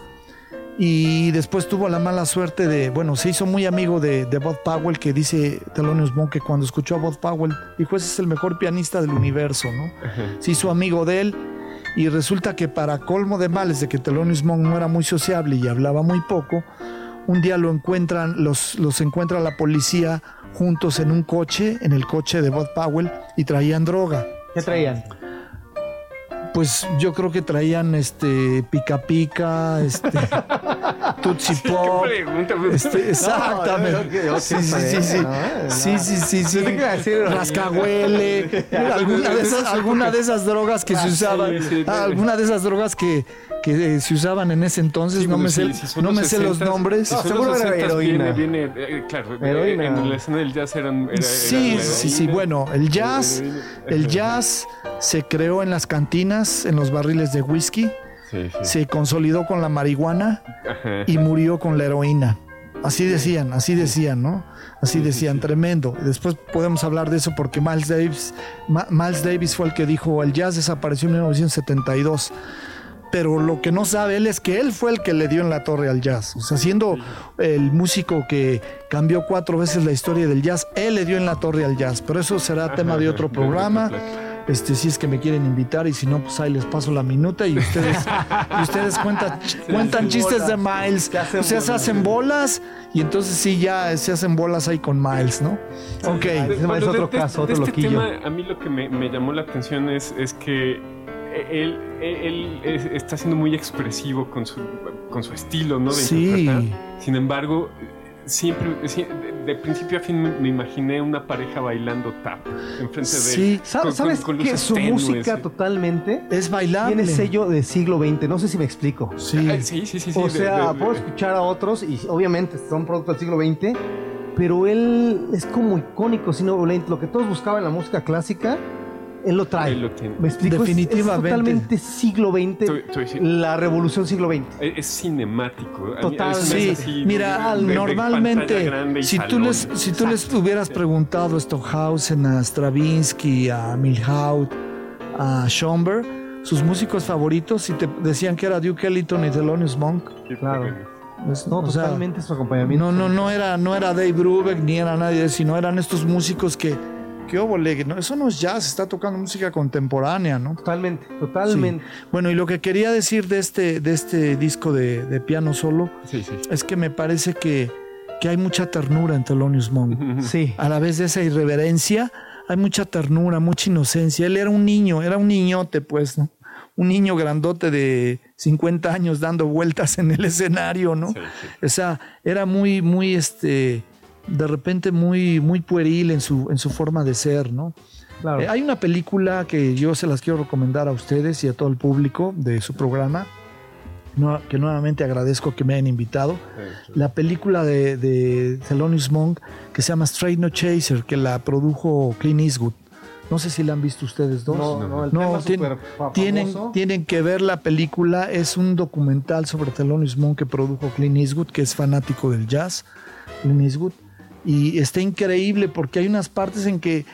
Y después tuvo la mala suerte de, bueno, se hizo muy amigo de, Bob Powell, que dice Thelonious Monk que cuando escuchó a Bob Powell, dijo, ese es el mejor pianista del universo, ¿no? Se hizo amigo de él y resulta que para colmo de males de que Thelonious Monk no era muy sociable y hablaba muy poco, un día lo encuentran, los, los encuentra la policía juntos en un coche, en el coche de Bob Powell, y traían droga. ¿Qué traían? pues yo creo que traían este pica pica, este Tutsi Pop. ¿Qué pregunta? Este, exactamente. No, sí, sí, sí, sí. Sí, sí, sí, Rascahuele. alguna, de esas, alguna de esas drogas que se usaban. sí, sí. ah, alguna de esas drogas que, que eh, se usaban en ese entonces. Sí, no me sí, sé, no los me sé los 60s. nombres. No, seguro era 60s, heroína. Viene, viene, eh, claro, eh, Heroína. en la escena del jazz eran. era- Sí, era sí, sí. Bueno, el jazz, el jazz se creó en las cantinas, en los barriles de whisky, Sí, sí. se consolidó con la marihuana y murió con la heroína. Así decían, así decían, ¿no? Así decían, tremendo. Después podemos hablar de eso porque Miles Davis, Ma- Miles Davis fue el que dijo, el jazz desapareció en 1972. Pero lo que no sabe él es que él fue el que le dio en la torre al jazz. O sea, siendo el músico que cambió cuatro veces la historia del jazz, él le dio en la torre al jazz. Pero eso será tema de otro programa. Este, si es que me quieren invitar y si no, pues ahí les paso la minuta y ustedes, y ustedes cuentan, cuentan chistes de Miles. Se hacen o sea, se bolas. hacen bolas y entonces sí, ya se hacen bolas ahí con Miles, ¿no? Ok. Ese es Bueno, otro de- caso, de otro este loquillo. tema, a mí lo que me, me llamó la atención es, es que él, él- él es- está siendo muy expresivo con su, con su estilo, ¿no? De Sí. interpretar. Sin embargo, siempre, de, de principio a fin me, me imaginé una pareja bailando tap enfrente de Sí. él. ¿Sabes, con- sabes con- con que su tenues, música sí. totalmente Es bailable. tiene sello de siglo XX? No sé si me explico. Sí. Ah, sí, sí, sí, sí, o de- sea, de- de- puedo escuchar a otros y obviamente son productos del siglo XX, pero él es como icónico, XX. Lo que todos buscaban en la música clásica, él lo trae. Él lo tiene. ¿Me explico? Es- Definitivamente. Es, totalmente siglo XX, la revolución siglo XX. Es es cinemático. Total. Sí, así, mira, de- normalmente, si tú, les, si tú les hubieras preguntado a Stockhausen, a Stravinsky, a Milhaud, a Schoenberg, sus músicos favoritos, y te decían que era Duke Ellington y Thelonious Monk. Claro. pues, No, o sea, totalmente su acompañamiento. no, no, no era, no era Dave Brubeck ni era nadie, sino eran estos músicos que, que óvole, no, eso no es jazz, está tocando música contemporánea, ¿no? Totalmente, totalmente. Bueno, y lo que quería decir de este, de este disco de, de piano solo Sí, sí. es que me parece que, que hay mucha ternura en Thelonious Monk. Sí. A la vez de esa irreverencia, hay mucha ternura, mucha inocencia. Él era un niño, era un niñote, pues, ¿no? Un niño grandote de 50 años dando vueltas en el escenario, ¿no? Sí, sí. O sea, era muy, muy, este, de repente muy, muy pueril en su, en su forma de ser, ¿no? Claro. Eh, hay una película que yo se las quiero recomendar a ustedes y a todo el público de su programa, no- que nuevamente agradezco que me hayan invitado. La película de, de Thelonious Monk que se llama Straight No Chaser, que la produjo Clint Eastwood. No sé si la han visto ustedes dos. No, no, el No, tema tien- tienen, famoso. tienen que ver la película. Es un documental sobre Thelonious Monk que produjo Clint Eastwood, que es fanático del jazz. Clint Eastwood. Y está increíble porque hay unas partes en que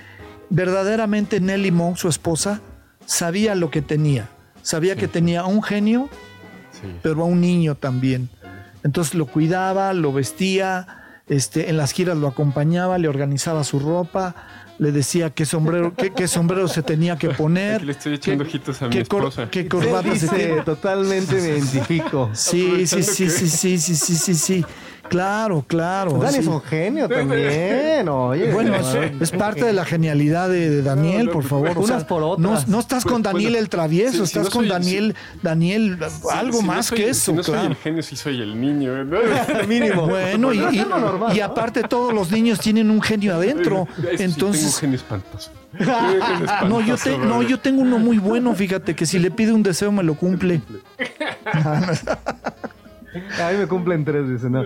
verdaderamente Nelly Monk, su esposa, sabía lo que tenía. Sabía que tenía a un genio, Sí. pero a un niño también. Entonces lo cuidaba, lo vestía, este, en las giras lo acompañaba, le organizaba su ropa, le decía qué sombrero, qué, qué sombrero se tenía que poner. Aquí le estoy echando qué- ojitos a mi qué cor- esposa. qué Sí, corbata se tiene. totalmente me identifico. Sí, sí, Aprovechando sí, que- sí, sí, sí, sí, sí, sí. Claro, claro. Dani sí. es un genio también, oye. Bueno, no, es, es parte de la genialidad de, de Daniel, No, no, por favor. o unas sea, por no, otras. no estás Pues, con Daniel el travieso, si- si estás no con soy- Daniel, Daniel, algo Si no más soy- que si eso, no soy claro. el genio, sí soy el niño. ¿no? mínimo. Bueno, y, Pero y- es lo normal, y ¿no? aparte todos los niños tienen un genio adentro. Eso sí, tengo un Entonces, genio espantoso. Tengo un no yo, te- no, yo tengo uno muy bueno, fíjate, que si le pide un deseo me lo cumple. A mí me cumplen tres, dice, ¿no?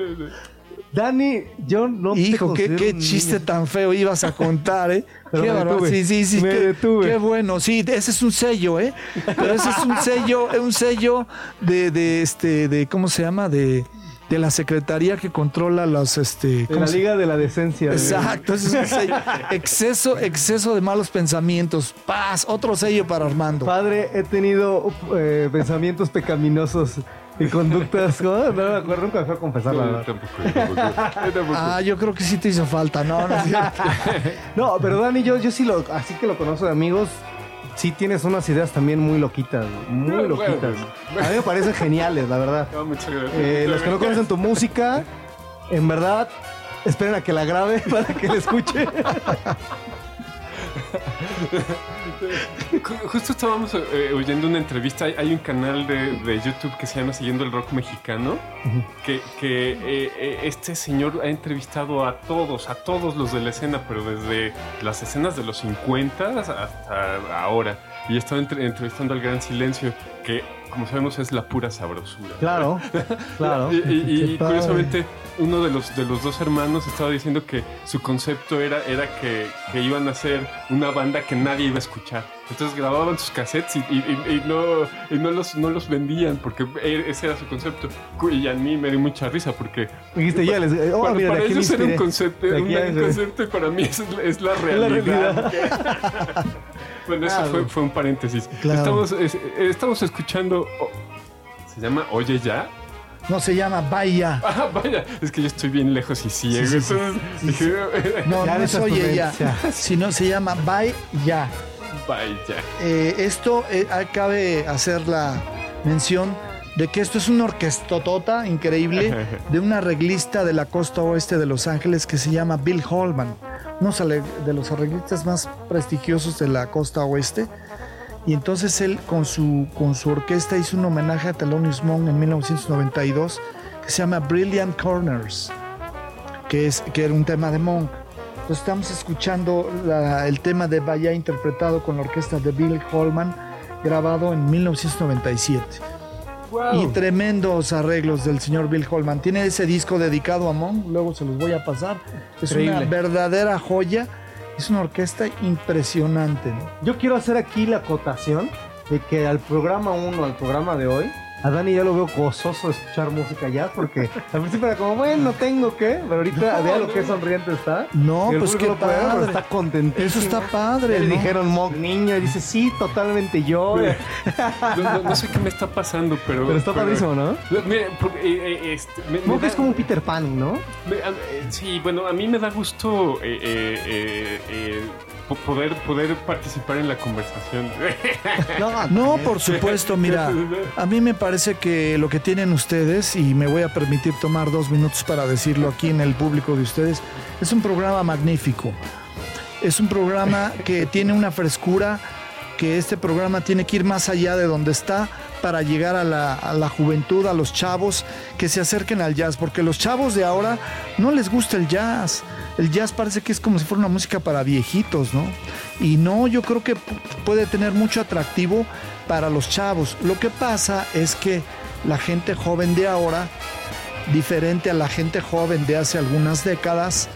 Dani, yo no te Hijo, qué, considero qué un chiste tan feo ibas a contar, ¿eh? Pero qué detuve. Sí, sí, sí. Me qué, detuve. qué bueno. Sí, ese es un sello, ¿eh? Pero ese es un sello, un sello de, de este, de, ¿cómo se llama? De, de la secretaría que controla los, este. De ¿cómo la se- Liga de la Decencia. Exacto, ese es un sello. Exceso, exceso de malos pensamientos. Paz, otro sello para Armando. Padre, he tenido eh, pensamientos pecaminosos y conductas. ¿no? No me acuerdo, nunca fue a confesar la verdad. tampoco, tampoco. Ah, yo creo que sí te hizo falta. No, no es cierto. No, pero Dani, yo, yo sí lo, así que lo conozco de amigos, sí tienes unas ideas también muy loquitas, muy loquitas. A mí me parecen geniales, la verdad. No, muchas gracias. Eh, los que no conocen tu música, en verdad, esperen a que la grabe para que la escuche. Justo estábamos eh, oyendo una entrevista. Hay, un canal de, de YouTube que se llama Siguiendo el Rock Mexicano. Que, que, eh, eh, este señor ha entrevistado a todos, a todos los de la escena, pero desde las escenas de los 50 hasta ahora. Y estaba entre- entrevistando al Gran Silencio, que como sabemos es la pura sabrosura. Claro, claro. Y, y- y curiosamente, uno de los, de los dos hermanos estaba diciendo que su concepto era, era que, que iban a hacer una banda que nadie iba a escuchar. Entonces grababan sus cassettes y, y- no, y no, los, no los vendían porque e- ese era su concepto. Y a mí me dio mucha risa porque Dijiste, ya les. eh, Oh, para, mira, para ellos era un concepto, un, concepto y para mí es, es la la realidad. Bueno, eso fue, fue un paréntesis. Claro. Estamos, es- estamos escuchando... oh, se llama Oye Ya. No se llama Vaya. Ah, vaya, es que yo estoy bien lejos y ciego. Sí, sí, sí. entonces Sí, dije, No, no es Oye ya, sino se llama Vaya. vaya. Eh, esto eh, cabe hacer la mención de que esto es una orquestotota increíble de un arreglista de la costa oeste de Los Ángeles que se llama Bill Holman, uno de los arreglistas más prestigiosos de la costa oeste. Y entonces él con su, con su orquesta hizo un homenaje a Thelonious Monk en 1992 que se llama Brilliant Corners, que, es, que era un tema de Monk. Entonces estamos escuchando la- el tema de Bahía interpretado con la orquesta de Bill Holman, grabado en 1997. Wow. Y tremendos arreglos del señor Bill Holman. Tiene ese disco dedicado a Monk, luego se los voy a pasar. Es una Increíble. verdadera joya. Es una orquesta impresionante. ¿no? Yo quiero hacer aquí la acotación de que al programa 1, al programa de hoy, a Dani ya lo veo gozoso de escuchar música jazz porque al principio era como, bueno, tengo que, pero ahorita vea lo que sonriente está. No, el pues qué lo puede ver, pero padre. está contentísimo. Eso está padre. Le ¿no? dijeron Monk niño y dice, sí, totalmente yo. No, no- no sé qué me está pasando, pero. Pero está padrísimo, ¿no? Mire, porque, eh, eh, este, me- me Monk da- es como un Peter Pan, ¿no? me- a- eh, sí, bueno, a mí me da gusto eh, eh, eh, eh, po- poder, poder participar en la conversación. No, No, por supuesto, mira, a mí me parece que lo que tienen ustedes, y me voy a permitir tomar dos minutos para decirlo aquí en el público de ustedes, es un programa magnífico. Es un programa que tiene una frescura, que este programa tiene que ir más allá de donde está para llegar a la, juventud, a los chavos que se acerquen al jazz, porque los chavos de ahora no les gusta el jazz. El jazz parece que es como si fuera una música para viejitos, ¿no? Y no, yo creo que pu- puede tener mucho atractivo para los chavos. Lo que pasa es que la gente joven de ahora, diferente a la gente joven de hace algunas décadas,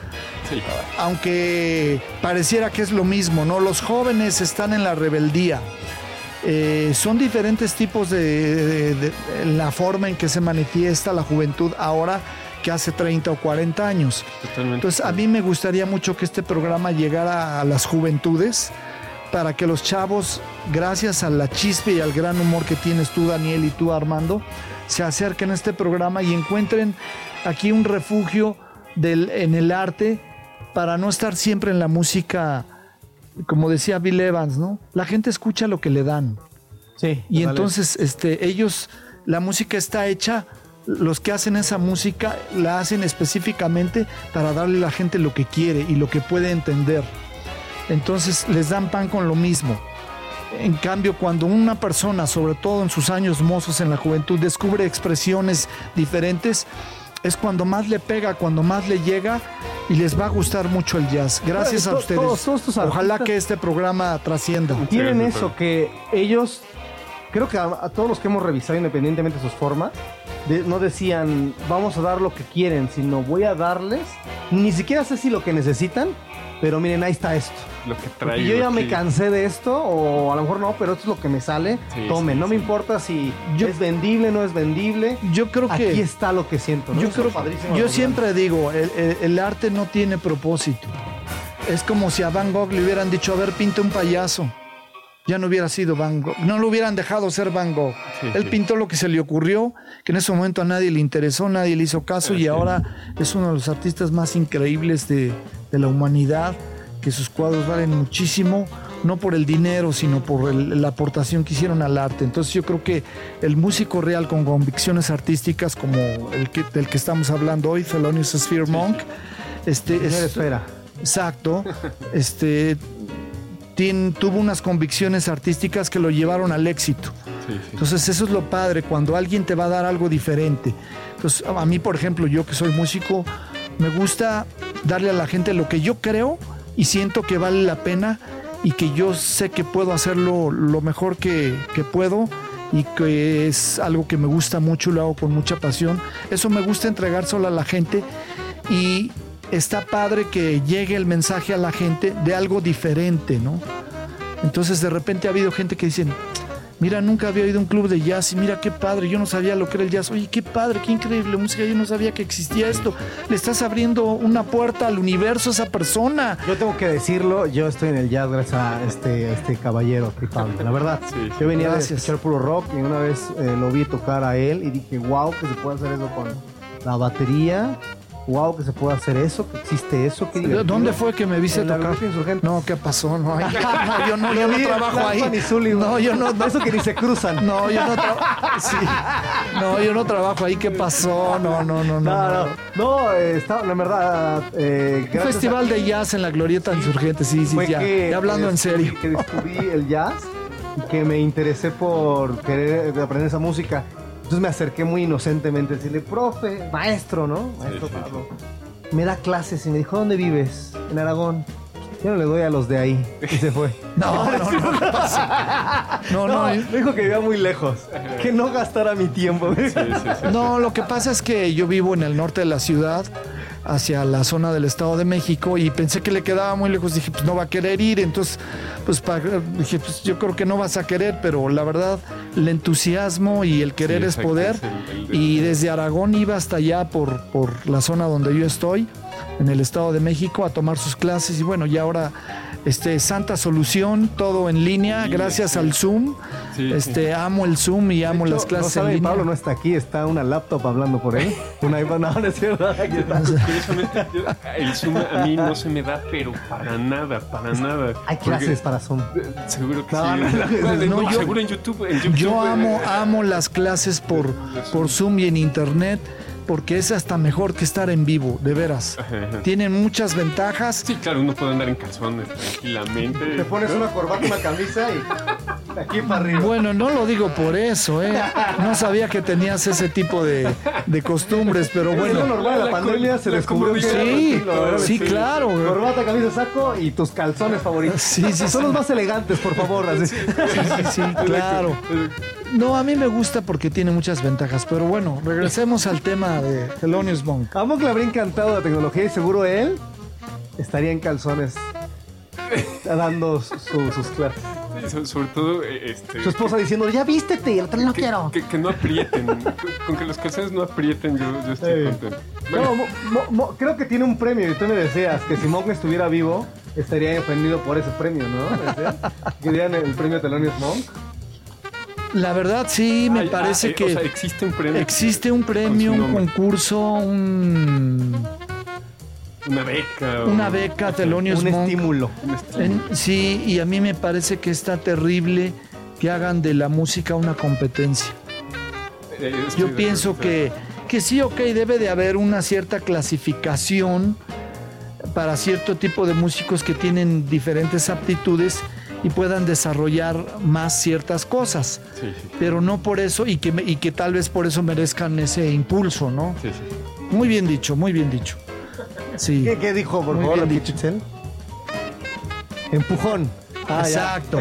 Sí. aunque pareciera que es lo mismo, ¿no? Los jóvenes están en la rebeldía. Eh, son diferentes tipos de, de- de- en la forma en que se manifiesta la juventud ahora que hace 30 o 40 años. Totalmente. Entonces a mí me gustaría mucho que este programa llegara a las juventudes para que los chavos, gracias a la chispa y al gran humor que tienes tú Daniel y tú Armando, se acerquen a este programa y encuentren aquí un refugio del, en el arte para no estar siempre en la música, como decía Bill Evans, ¿no? La gente escucha lo que le dan. Sí. Y vale. entonces este, ellos, la música está hecha, los que hacen esa música la hacen específicamente para darle a la gente lo que quiere y lo que puede entender. Entonces les dan pan con lo mismo. En cambio, cuando una persona, sobre todo en sus años mozos en la juventud, descubre expresiones diferentes, es cuando más le pega, cuando más le llega y les va a gustar mucho el jazz. Gracias a ustedes. todos- todos tus Ojalá que este programa trascienda. Tienen Sí, eso, que ellos, creo que a, a todos los que hemos revisado independientemente de sus formas, de- no decían, vamos a dar lo que quieren, sino voy a darles, ni siquiera sé si lo que necesitan, pero miren, ahí está esto. Lo que traigo yo ya me cansé de esto, o a lo mejor no, pero esto es lo que me sale. Sí, Tomen, sí, no me importa si Yo- es vendible, no es vendible. Yo creo que... Aquí está lo que siento. ¿no? Yo, creo, es padrísimo yo siempre digo, el, el- el arte no tiene propósito. Es como si a Van Gogh le hubieran dicho, a ver, pinta un payaso. Ya no hubiera sido Van Gogh. No lo hubieran dejado ser Van Gogh. Sí, Él sí. pintó lo que se le ocurrió, que en ese momento a nadie le interesó, nadie le hizo caso y ahora es uno de los artistas más increíbles de, de la humanidad, que sus cuadros valen muchísimo, no por el dinero, sino por el- la aportación que hicieron al arte. Entonces yo creo que el músico real con convicciones artísticas como el que, del que estamos hablando hoy, Thelonious Sphere Monk, este, es, esfera. Exacto. Este tuvo unas convicciones artísticas que lo llevaron al éxito. Entonces eso es lo padre, cuando alguien te va a dar algo diferente. Entonces a mí, por ejemplo, yo que soy músico, me gusta darle a la gente lo que yo creo y siento que vale la pena y que yo sé que puedo hacerlo lo mejor que, que puedo y que es algo que me gusta mucho lo hago con mucha pasión. Eso me gusta entregar solo a la gente y está padre que llegue el mensaje a la gente de algo diferente, ¿no? Entonces de repente ha habido gente que dicen, mira, nunca había oído un club de jazz y mira qué padre, yo no sabía lo que era el jazz. Oye, qué padre, qué increíble música, yo no sabía que existía esto. Le estás abriendo una puerta al universo a esa persona. Yo tengo que decirlo, yo estoy en el jazz gracias a este, este caballero, la verdad. yo venía a escuchar puro rock y una vez eh, lo vi tocar a él y dije, wow, que se puede hacer eso con la batería wow, que se puede hacer eso, que existe eso. Que ¿Dónde fue que me viste tocar? No, ¿qué pasó? No, yo no, yo no trabajo ahí. no, yo no, Eso que ni se cruzan. No, yo no trabajo. Sí. No, yo no trabajo ahí. ¿Qué pasó? No, no, no, no. No, no, eh, está, la verdad. Eh, festival de jazz en la Glorieta Insurgente, sí, sí, ya. hablando en serio. Que descubrí el jazz y que me interesé por querer aprender esa música. Entonces me acerqué muy inocentemente a decirle, profe, maestro, ¿no? Maestro Pablo. Me da clases y me dijo, ¿dónde vives? En Aragón. Yo no le doy a los de ahí. Y se fue. No, no, no, no, no, no, Me dijo que vivía muy lejos. Que no gastara mi tiempo. no, lo que pasa es que yo vivo en el norte de la ciudad hacia la zona del Estado de México y pensé que le quedaba muy lejos. Dije, pues no va a querer ir. Entonces, pues dije, pues yo creo que no vas a querer, pero la verdad, el entusiasmo y el querer es poder. Y desde Aragón iba hasta allá por, por la zona donde yo estoy, en el Estado de México, a tomar sus clases. Y bueno, ya ahora este, santa solución, todo en línea, gracias al Zoom. este, amo el Zoom y amo las clases no en línea. Pablo no está aquí, está una laptop hablando por él. Una iPhone, no, no es cierto. el Zoom a mí no se me da, pero para nada, para nada. Hay clases para Zoom. Seguro que sí. yo, seguro en YouTube. yo amo, amo las clases por, por Zoom y en Internet porque es hasta mejor que estar en vivo, de veras. Tienen muchas ventajas. Sí, claro, uno puede andar en calzones tranquilamente. Te pones una corbata, una camisa y aquí para arriba. Bueno, no lo digo por eso, ¿eh? No sabía que tenías ese tipo de, costumbres, pero bueno. Es normal, la, pandemia se descubrió sí, sí, claro. Corbata, camisa, saco y tus calzones favoritos. Sí, sí, Son los más elegantes, por favor. Sí, sí, sí, claro. No, a mí me gusta porque tiene muchas ventajas, pero bueno, regresemos al tema de Thelonious Monk. A Monk le habría encantado la tecnología y seguro él estaría en calzones dando sus clases. sobre todo, eh, este, su esposa diciendo, ya vístete, yo no quiero. Que, no aprieten, con, que los calzones no aprieten, yo, estoy contento. No, creo que tiene un premio y tú me decías que si Monk estuviera vivo, estaría ofendido por ese premio, ¿no? Que dieran el premio Thelonious Monk. La verdad sí, me parece ah, que existe un premio. Existe un premio, un concurso, un una beca. Una beca, Telonius un estímulo. sí, y a mí me parece que está terrible que hagan de la música una competencia. Eh, Yo pienso que, que sí, ok, debe de haber una cierta clasificación para cierto tipo de músicos que tienen diferentes aptitudes y puedan desarrollar más ciertas cosas. Pero no por eso, y que, y que tal vez por eso merezcan ese impulso, ¿no? Sí, sí. Muy bien dicho, muy bien dicho. Sí. ¿Qué, dijo, por favor, Empujón. Ah, exacto.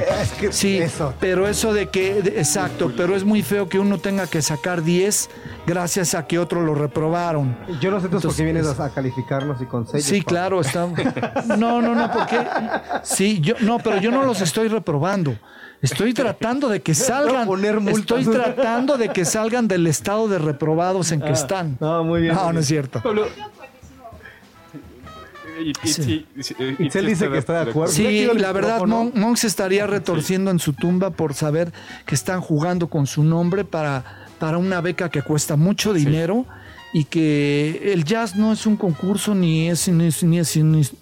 sí, eso. pero eso de que, exacto, pero es muy feo que uno tenga que sacar 10 gracias a que otro lo reprobaron. Yo no sé entonces, por qué vienes a calificarnos y con Sí, claro, está. No, no, no, porque sí, yo no, pero yo no los estoy reprobando. Estoy tratando de que salgan. Estoy tratando de que salgan del estado de reprobados en que ah, están. No, muy bien. No, no es cierto. Y, sí. dice que está de acuerdo. Sí, la verdad, Monk, se estaría retorciendo en su tumba por saber que están jugando con su nombre para, para una beca que cuesta mucho dinero. Y que el jazz no es un concurso, ni es, ni,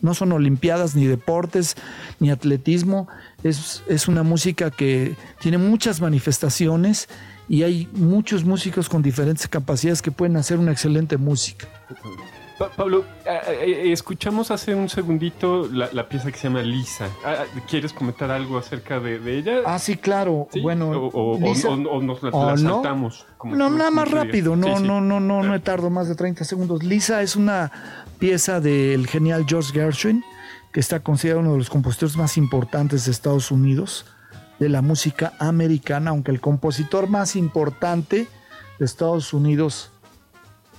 no son olimpiadas, ni deportes, ni atletismo. Es, es una música que tiene muchas manifestaciones y hay muchos músicos con diferentes capacidades que pueden hacer una excelente música. Pa- Pablo, eh, eh, escuchamos hace un segundito la, la pieza que se llama Lisa. Ah, ¿Quieres comentar algo acerca de, de ella? Ah, sí, claro. ¿Sí? Bueno, o, o- o- Lisa- o- o nos la, ¿O la no? saltamos. como- No, nada más rápido, no, Sí, sí. no, no, no, no me tardo más de 30 segundos. Lisa es una pieza del genial George Gershwin, que está considerado uno de los compositores más importantes de Estados Unidos, de la música americana, aunque el compositor más importante de Estados Unidos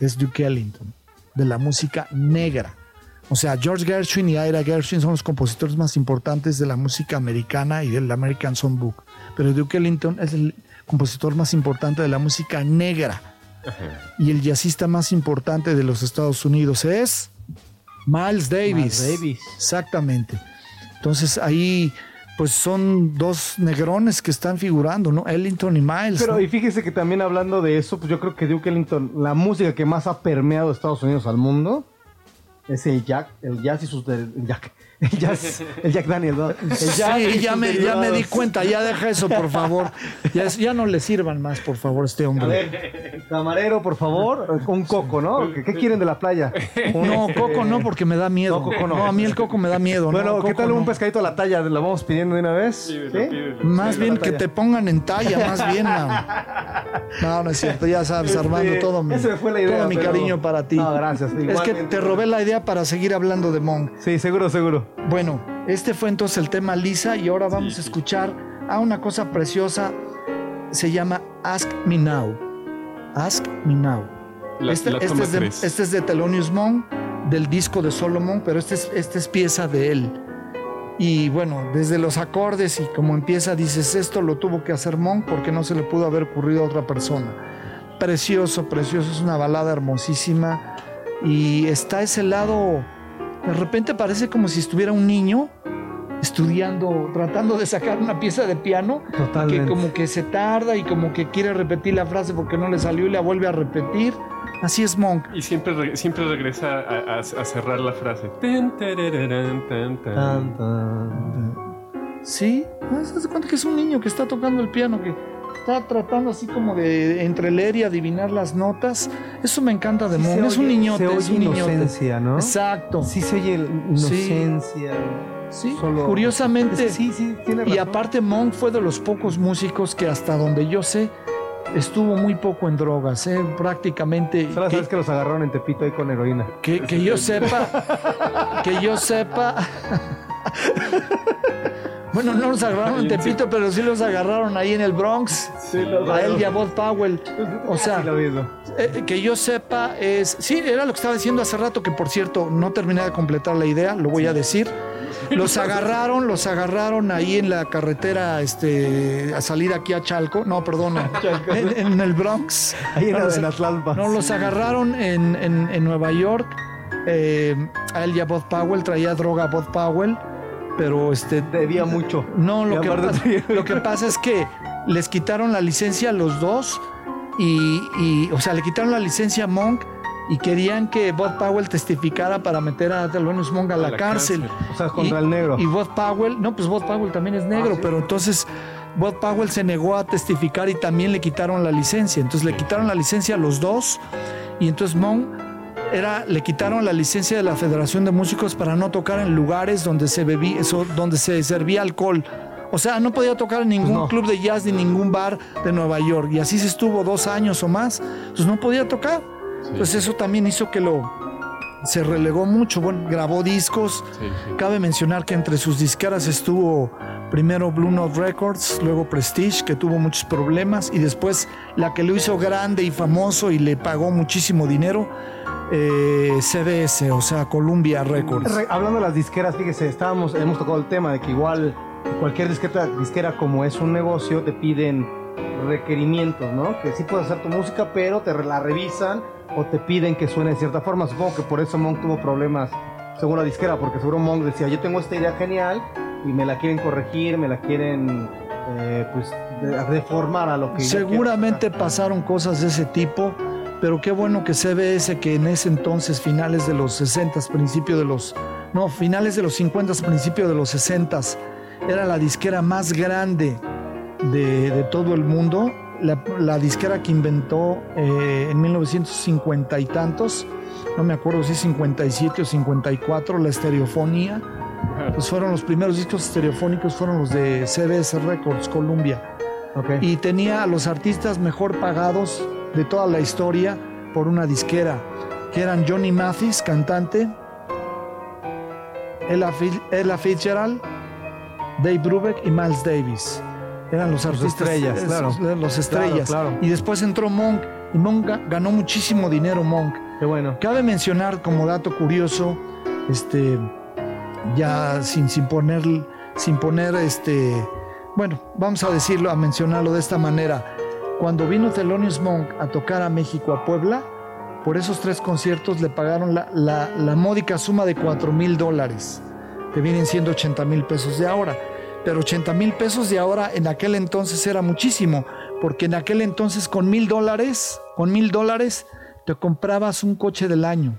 es Duke Ellington, de la música negra. O sea, George Gershwin y Ira Gershwin son los compositores más importantes de la música americana y del American Songbook. Pero Duke Ellington es el compositor más importante de la música negra. Ajá. Y el jazzista más importante de los Estados Unidos es Miles Davis. Miles Davis. Exactamente. Entonces ahí pues son dos negrones que están figurando, ¿no? Ellington y Miles. Pero ¿no? y fíjese que también hablando de eso, pues yo creo que Duke Ellington, la música que más ha permeado Estados Unidos al mundo es el Jack, el jazz y sus de- el Jack, el jazz, el Jack Daniel, ¿no? El jazz y Sí, ya me, ya me di cuenta, ya deja eso, por favor. Ya, es- ya no le sirvan más, por favor, a este A hombre. ver, camarero, por favor, un coco, ¿no? ¿Qué, qué quieren de la playa? No, Coco no, porque me da miedo. No, Coco no. a mí el Coco me da miedo. Bueno, no, ¿qué tal un pescadito a la talla? ¿Lo vamos pidiendo de una vez? Más Sí, bien que te pongan en talla, más bien. No, no es cierto, ya sabes, Este, Armando, todo mi, fue la idea, todo mi pero- cariño para ti. No, gracias, Es que te robé la idea para seguir hablando de Monk. Sí, seguro, seguro. Bueno, este fue entonces el tema Lisa y ahora vamos a escuchar a una cosa preciosa. Se llama Ask Me Now. Ask Me Now. La- este, la este es de, este es de Thelonious Monk, del disco de Solomon, pero este es, este es pieza de él. Y bueno, desde los acordes y como empieza, dices, esto lo tuvo que hacer Monk porque no se le pudo haber ocurrido a otra persona. Precioso, precioso, es una balada hermosísima. Y está ese lado, de repente parece como si estuviera un niño estudiando, tratando de sacar una pieza de piano, Totalmente. que como que se tarda y como que quiere repetir la frase porque no le salió y la vuelve a repetir. Así es Monk. Y siempre, re- siempre regresa a, a- a cerrar la frase. Tan, tarararán, tan, tan. Tan, tan. Sí. ¿Se hace cuenta que es un niño que está tocando el piano, que está tratando así como de entre leer y adivinar las notas? Eso me encanta de Sí es un niñote, se es un niñote. inocencia, ¿no? Exacto. Sí se oye el- inocencia. Sí, Solo- curiosamente. Sí, sí, tiene Y razón. aparte Monk fue de los pocos músicos que hasta donde yo sé estuvo muy poco en drogas, ¿eh? prácticamente. Solo que- sabes que los agarraron en Tepito ahí con heroína. Que, que yo sepa, que yo sepa. Bueno, no los agarraron en Tepito, pero sí los agarraron ahí en el Bronx. A él y a Bob Powell. O sea, Sí, eh, que yo sepa es. Sí, era lo que estaba diciendo hace rato, que por cierto, no terminé de completar la idea, lo voy a decir. Los agarraron, los agarraron ahí en la carretera, este, a salir aquí a Chalco. No, perdona, en, en el Bronx. Ahí en, No, la- los- en Atlalpa. no, los agarraron en, en- en Nueva York. eh, a él y a Bob Powell, traía droga a Bob Powell, pero este. Debía mucho. No, lo que, pasa, lo que pasa es que les quitaron la licencia a los dos y, y, o sea, le quitaron la licencia a Monk y querían que Bob Powell testificara para meter a Thelonious Monk a la, la cárcel. cárcel. O sea, contra Y- el negro. Y Bob Powell, no, pues Bob Powell también es negro, Ah, sí. pero entonces Bob Powell se negó a testificar y también le quitaron la licencia. Entonces le quitaron la licencia a los dos y entonces Monk era, le quitaron la licencia de la Federación de Músicos para no tocar en lugares donde se bebía, donde se servía alcohol. O sea, no podía tocar en ningún Pues no. club de jazz ni ningún bar de Nueva York. Y así se estuvo dos años o más. Entonces no podía tocar. Entonces eso también hizo que lo se relegó mucho. Bueno, grabó discos. Sí, sí. Cabe mencionar que entre sus disqueras estuvo primero Blue Note Records, luego Prestige, que tuvo muchos problemas, y después la que lo hizo grande y famoso y le pagó muchísimo dinero, eh, CBS, o sea, Columbia Records. Re- Hablando de las disqueras, fíjese, estábamos, hemos tocado el tema de que igual cualquier disqueta, disquera como es un negocio te piden requerimientos, ¿no? Que sí puedes hacer tu música, pero te la revisan o te piden que suene de cierta forma. Supongo que por eso Monk tuvo problemas según la disquera, porque seguro Monk decía, yo tengo esta idea genial y me la quieren corregir, me la quieren eh, pues reformar a lo que Seguramente pasaron cosas de ese tipo, pero qué bueno que CBS, que en ese entonces, finales de los 60, principio de los. No, finales de los 50, principio de los 60, era la disquera más grande de, de todo el mundo. La, la disquera que inventó eh, en 1950 y tantos, no me acuerdo si 57 o 54, la estereofonía. Pues fueron los primeros discos estereofónicos, fueron los de CBS Records, Columbia. Y tenía a los artistas mejor pagados de toda la historia por una disquera, que eran Johnny Mathis, cantante, Ella Fitzgerald, Dave Brubeck y Miles Davis. Eran los artistas estrellas, claro. Los, los estrellas. Claro, claro. Y después entró Monk, y Monk ga- ganó muchísimo dinero, Monk. Qué bueno. Cabe mencionar como dato curioso, este, ya sin, sin poner, sin poner, este, bueno, vamos a decirlo, a mencionarlo de esta manera. Cuando vino Thelonious Monk a tocar a México, a Puebla, por esos tres conciertos le pagaron la, la- la módica suma de 4 mil dólares, que vienen siendo 80 mil pesos de ahora. Pero 80 mil pesos de ahora en aquel entonces era muchísimo, porque en aquel entonces con mil dólares, con mil dólares, te comprabas un coche del año.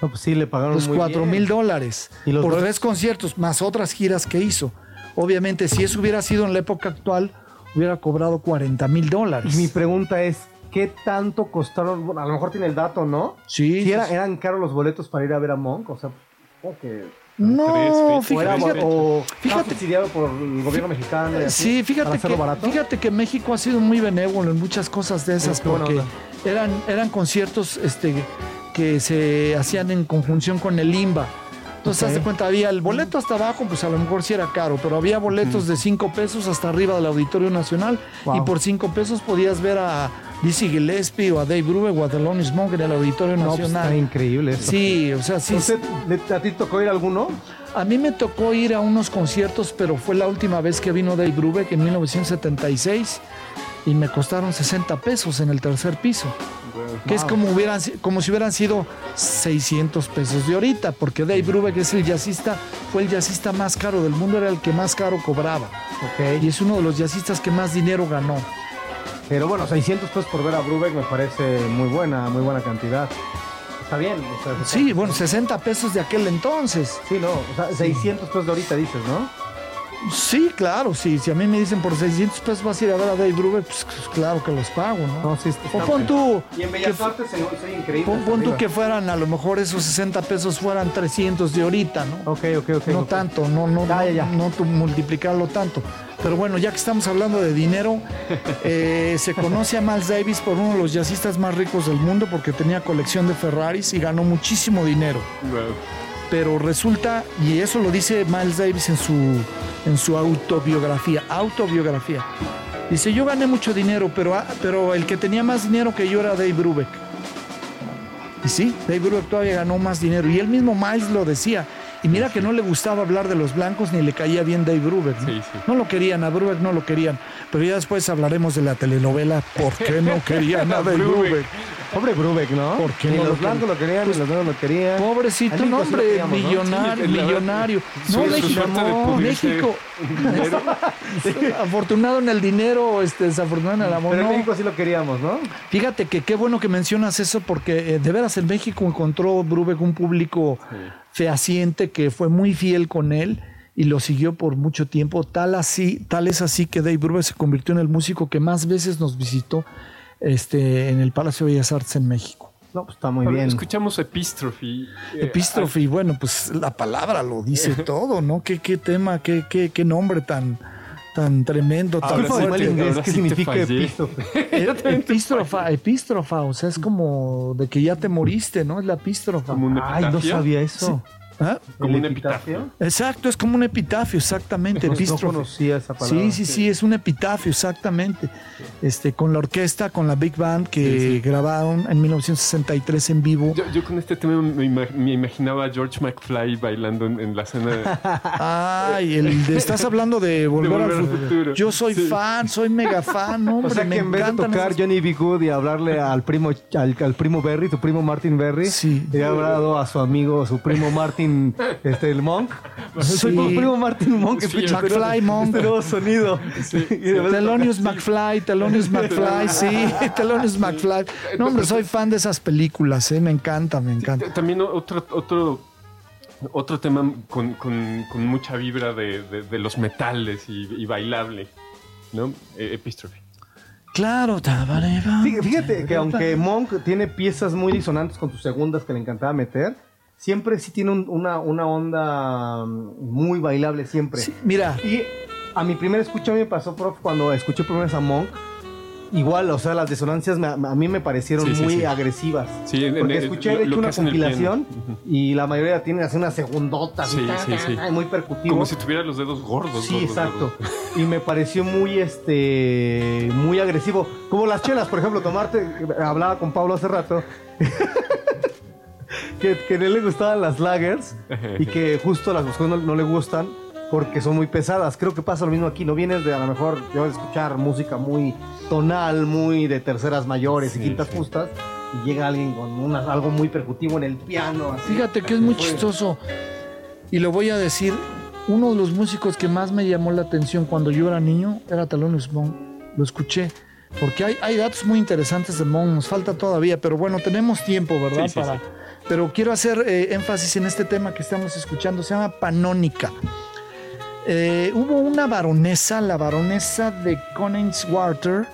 No, pues sí, le pagaron Los cuatro mil dólares ¿Y los por dos? tres conciertos, más otras giras que hizo. Obviamente, si eso hubiera sido en la época actual, hubiera cobrado 40 mil dólares. Y mi pregunta es, ¿qué tanto costaron? Bueno, a lo mejor tiene el dato, ¿no? Sí, era- sí. eran caros los boletos para ir a ver a Monk, o sea, supongo que... No, era, fíjate, o fíjate- subsidiado por el gobierno mexicano. y así, Sí, fíjate que, barato. fíjate que México ha sido muy benévolo en muchas cosas de esas, porque eran, eran conciertos este, que se hacían en conjunción con el IMBA. Entonces, Ok. haz de cuenta, había el boleto hasta abajo, pues a lo mejor sí era caro, pero había boletos de 5 pesos hasta arriba del Auditorio Nacional Wow. y por 5 pesos podías ver a Dizzy Gillespie o a Dave Brubeck o a Thelonious Monk en el Auditorio No, pues, Nacional. está increíble eso. Sí, o sea, sí. ¿Usted, ¿A ti tocó ir a alguno? A mí me tocó ir a unos conciertos, pero fue la última vez que vino Dave Brubeck en 1976 y me costaron 60 pesos en el tercer piso, que es como, hubieran, si- como si hubieran sido 600 pesos de ahorita, porque Dave Brubeck es el jazzista, fue el jazzista más caro del mundo, era el que más caro cobraba Ok. y es uno de los jazzistas que más dinero ganó. Pero bueno, 600 pesos por ver a Brubeck me parece muy buena, muy buena cantidad. Está bien. o sea, Sí, bueno, 60 pesos de aquel entonces. Sí, no, o sea, 600 pesos de ahorita dices, ¿no? Sí, claro, sí, si a mí me dicen por 600 pesos vas a ir a ver a Dave Brubeck, pues claro que los pago, ¿no? No, sí, está O pon tú, Y en Bellas Artes se, increíble. pon, pon tú que fueran, a lo mejor esos 60 pesos fueran 300 de ahorita, ¿no? Ok, ok, ok. no tanto, no, no, Ya, ya, ya. no, no tu- multiplicarlo tanto. Pero bueno, ya que estamos hablando de dinero, eh, se conoce a Miles Davis por uno de los jazzistas más ricos del mundo porque tenía colección de Ferraris y ganó muchísimo dinero. Wow. Pero resulta, y eso lo dice Miles Davis en su, en su autobiografía, autobiografía. Dice, yo gané mucho dinero, pero, ah, pero el que tenía más dinero que yo era Dave Brubeck. Y sí, Dave Brubeck todavía ganó más dinero. Y él mismo Miles lo decía. Y mira que no le gustaba hablar de los blancos ni le caía bien Dave Brubeck. ¿no? Sí, sí. No lo querían, a Brubeck no lo querían. Pero ya después hablaremos de la telenovela ¿Por qué no querían a Dave Brubeck. Brubeck? Pobre Brubeck, ¿no? ¿Por qué Ni no los lo blancos lo querían, Pues, ni los negros lo querían. Pobrecito, no, hombre, queríamos, ¿no? millonario, Sí, millonario. No, México, no, México. Afortunado en el dinero, este, desafortunado en el amor. Pero en. México sí lo queríamos, ¿no? Fíjate que qué bueno que mencionas eso porque eh, de veras en México encontró Brubeck un público fehaciente que fue muy fiel con él y lo siguió por mucho tiempo. Tal así, tal es así que Dave Brubeck se convirtió en el músico que más veces nos visitó este, en el Palacio de Bellas Artes en México. No, pues está muy bien. Escuchamos Epistrophe. eh, Epístrofe, y bueno, pues la palabra lo dice todo, ¿no? Qué, qué tema, qué, qué, qué nombre tan, tan tremendo, tan Ahora sí mal te- inglés, ahora ¿qué sí significa epístofe? Eh, Epístrofa, epístrofa, o sea, es como de que ya te moriste, ¿no? Es la epístrofa. Ay, no sabía eso. ¿Ah? Como ¿El un epitafio. Exacto, es como un epitafio, exactamente, No, no conocía esa palabra. Sí, sí, sí, es un epitafio, exactamente. Este, con la orquesta, con la Big Band que grabaron en 1963 en vivo. Yo, yo con este tema me, ima- me imaginaba a George McFly bailando en, en la escena de, Ay, el de- estás hablando de volver, Volver al al futuro. Futuro. Yo soy Sí. fan, soy mega fan, hombre, O sea me que en vez de tocar esas- Johnny B. Good y hablarle al primo, al, al primo Berry, tu primo Martin Berry, Sí. le ha hablado a su amigo, su primo Martin, este, el Monk. Soy mi primo Martin Monk. Sí, escucha McFly este nuevo- Monk. Este nuevo sonido. Thelonious McFly, Thelonious McFly, sí, Thelonious McFly. No, hombre, soy fan de esas películas, eh, me encanta, me encanta. También otro, otro, otro tema con, con- con mucha vibra de, de- de los metales y, y bailable, ¿no? Eh, Epistrophe. Claro, Fíjate que aunque Monk tiene piezas muy disonantes con sus segundas que le encantaba meter, siempre sí tiene un- una, una onda mm, muy bailable siempre. Sí, mira, Y a mi primera escucha a mí me pasó, prof, cuando escuché primero vez a Monk. Igual, o sea, las disonancias me- a mí me parecieron Sí, sí, muy sí. agresivas. Sí, en- Porque en- escuché, lo- de hecho, una compilación y la mayoría tiene así una segundota, así, muy percutivo. Como si tuviera los dedos gordos. Sí, gordos, exacto. gordos. Y me pareció muy, este, muy agresivo. Como las chelas, por ejemplo, tomarte, hablaba con Pablo hace rato, que, que a él le gustaban las lagers y que justo las mujeres no, no le gustan porque son muy pesadas. Creo que pasa lo mismo aquí. No vienes de a lo mejor yo de escuchar música muy tonal, muy de terceras mayores y quintas sí. justas y llega alguien con una- algo muy percutivo en el piano. Así. fíjate que es muy chistoso. Y lo voy a decir, uno de los músicos que más me llamó la atención cuando yo era niño era Thelonious Monk. Lo escuché. Porque hay, hay datos muy interesantes de Monk, nos falta todavía, pero bueno, tenemos tiempo, ¿verdad? Sí, sí, Para, sí. Pero quiero hacer eh, énfasis en este tema que estamos escuchando, se llama Panónica. Eh, hubo una baronesa, la baronesa de Königswarter,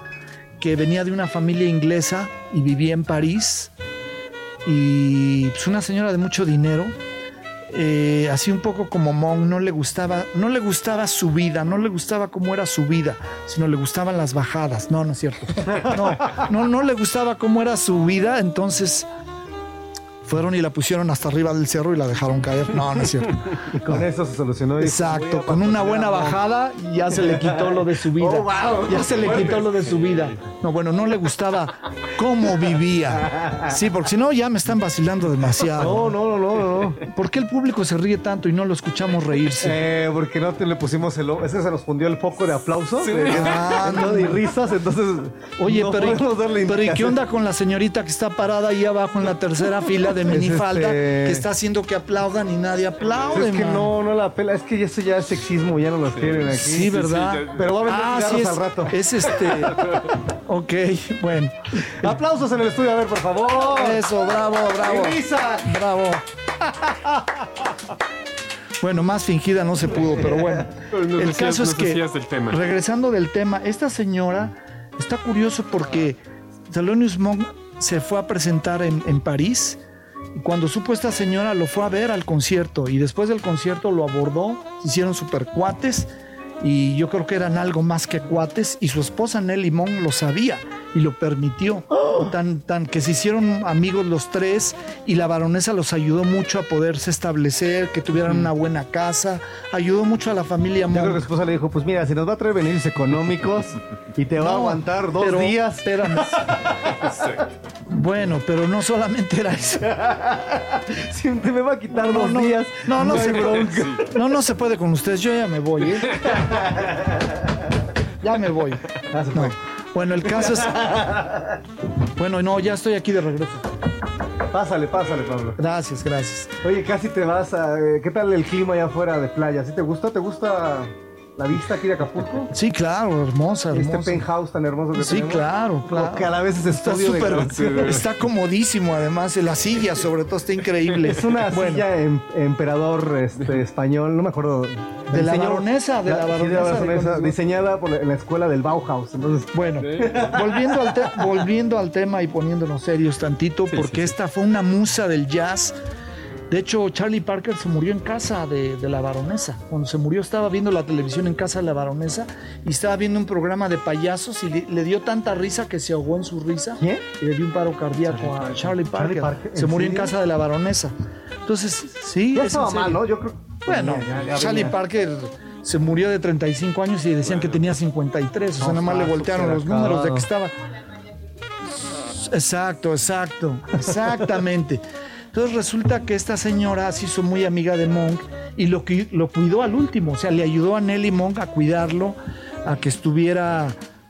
que venía de una familia inglesa y vivía en París. Y pues, una señora de mucho dinero. eh, así un poco como Monk, no le gustaba, no le gustaba su vida, no le gustaba cómo era su vida, sino le gustaban las bajadas. No, no es cierto. No, no, no le gustaba cómo era su vida, entonces fueron y la pusieron hasta arriba del cerro y la dejaron caer. No, no es cierto. Y con eso se solucionó. Exacto, con una buena bajada ya se le quitó lo de su vida. Oh, wow. Ya se le quitó lo de su vida. No, bueno, no le gustaba cómo vivía. Sí, porque si no ya me están vacilando No, demasiado. no, no, no, no. ¿Por qué el público se ríe tanto y no lo escuchamos reírse? Eh, porque no te le pusimos el... Ese se nos fundió el foco de aplausos Ah, ¿no? y risas, entonces... Oye, no pero, podemos darle ¿y, pero ¿y qué onda con la señorita que está parada ahí abajo en la tercera fila de minifalda este- que está haciendo que aplaudan y nadie aplaude? Es que man? no, no la pela. Es que eso ya es sexismo, ya no los tienen aquí. Sí, ¿verdad? sí, ya- Pero va a vender Ah, sí, es, al rato. es este. Ok, bueno. Aplausos en el estudio, a ver, por favor. Eso, bravo, bravo. Risa. Bravo. Bueno, más fingida no se pudo, pero bueno. Nos El decías- caso es que, decías del tema. regresando del tema, esta señora está curioso porque Thelonious Monk se fue a presentar en, en París cuando supo esta señora lo fue a ver al concierto y después del concierto lo abordó, se hicieron super cuates y yo creo que eran algo más que cuates y su esposa Nelly Monk lo sabía y lo permitió. Tan, tan que se hicieron amigos los tres y la baronesa los ayudó mucho a poderse establecer, que tuvieran una buena casa, ayudó mucho a la familia Yo creo que su esposa le dijo, pues mira, si nos va a traer beneficios económicos y te va a aguantar dos pero- días. espérame. bueno, pero no solamente era eso. Si te me va a quitar No, dos no, días. no, no se. Sí. No, no se puede con ustedes. Yo ya me voy, ¿eh? Ya me voy. No. Bueno, el caso es. Bueno, no, ya estoy aquí de regreso. Pásale, pásale, Pablo. Gracias, gracias. Oye, casi te vas a... eh, ¿Qué tal el clima allá afuera de playa? ¿Sí te gusta? ¿Te gusta la vista aquí de Acapulco? Sí, claro, hermosa, Este penthouse tan hermoso que Sí, tenemos. claro, claro. Que a la vez es Está estudio de súper, grabación. está comodísimo además, la silla sobre todo está increíble. Es una Bueno, silla em- emperador este, español, no me acuerdo. De la Diseñó- baronesa, de la sí, baronesa de baronesa, Königsberg. diseñada por la, en la escuela del Bauhaus. Entonces, Bueno, volviendo al, te- volviendo al tema y poniéndonos serios tantito, Sí, porque sí, sí. esta fue una musa del jazz. De hecho, Charlie Parker se murió en casa de, de la baronesa. Cuando se murió estaba viendo la televisión en casa de la baronesa y estaba viendo un programa de payasos y le, le dio tanta risa que se ahogó en su risa y le dio un paro cardíaco a Charlie Parker. Charlie Parker, ¿en Se murió en casa de la baronesa. Entonces, sí, ya es estaba mal, ¿no? Yo creo. Bueno, Ya, ya Charlie. Parker se murió de 35 años y decían que tenía 53. O sea, nada más le voltearon los números de que estaba. Exacto, exacto, exactamente. Entonces resulta que esta señora se hizo muy amiga de Monk y lo, que, lo cuidó al último. O sea, le ayudó a Nelly Monk a cuidarlo, a que estuviera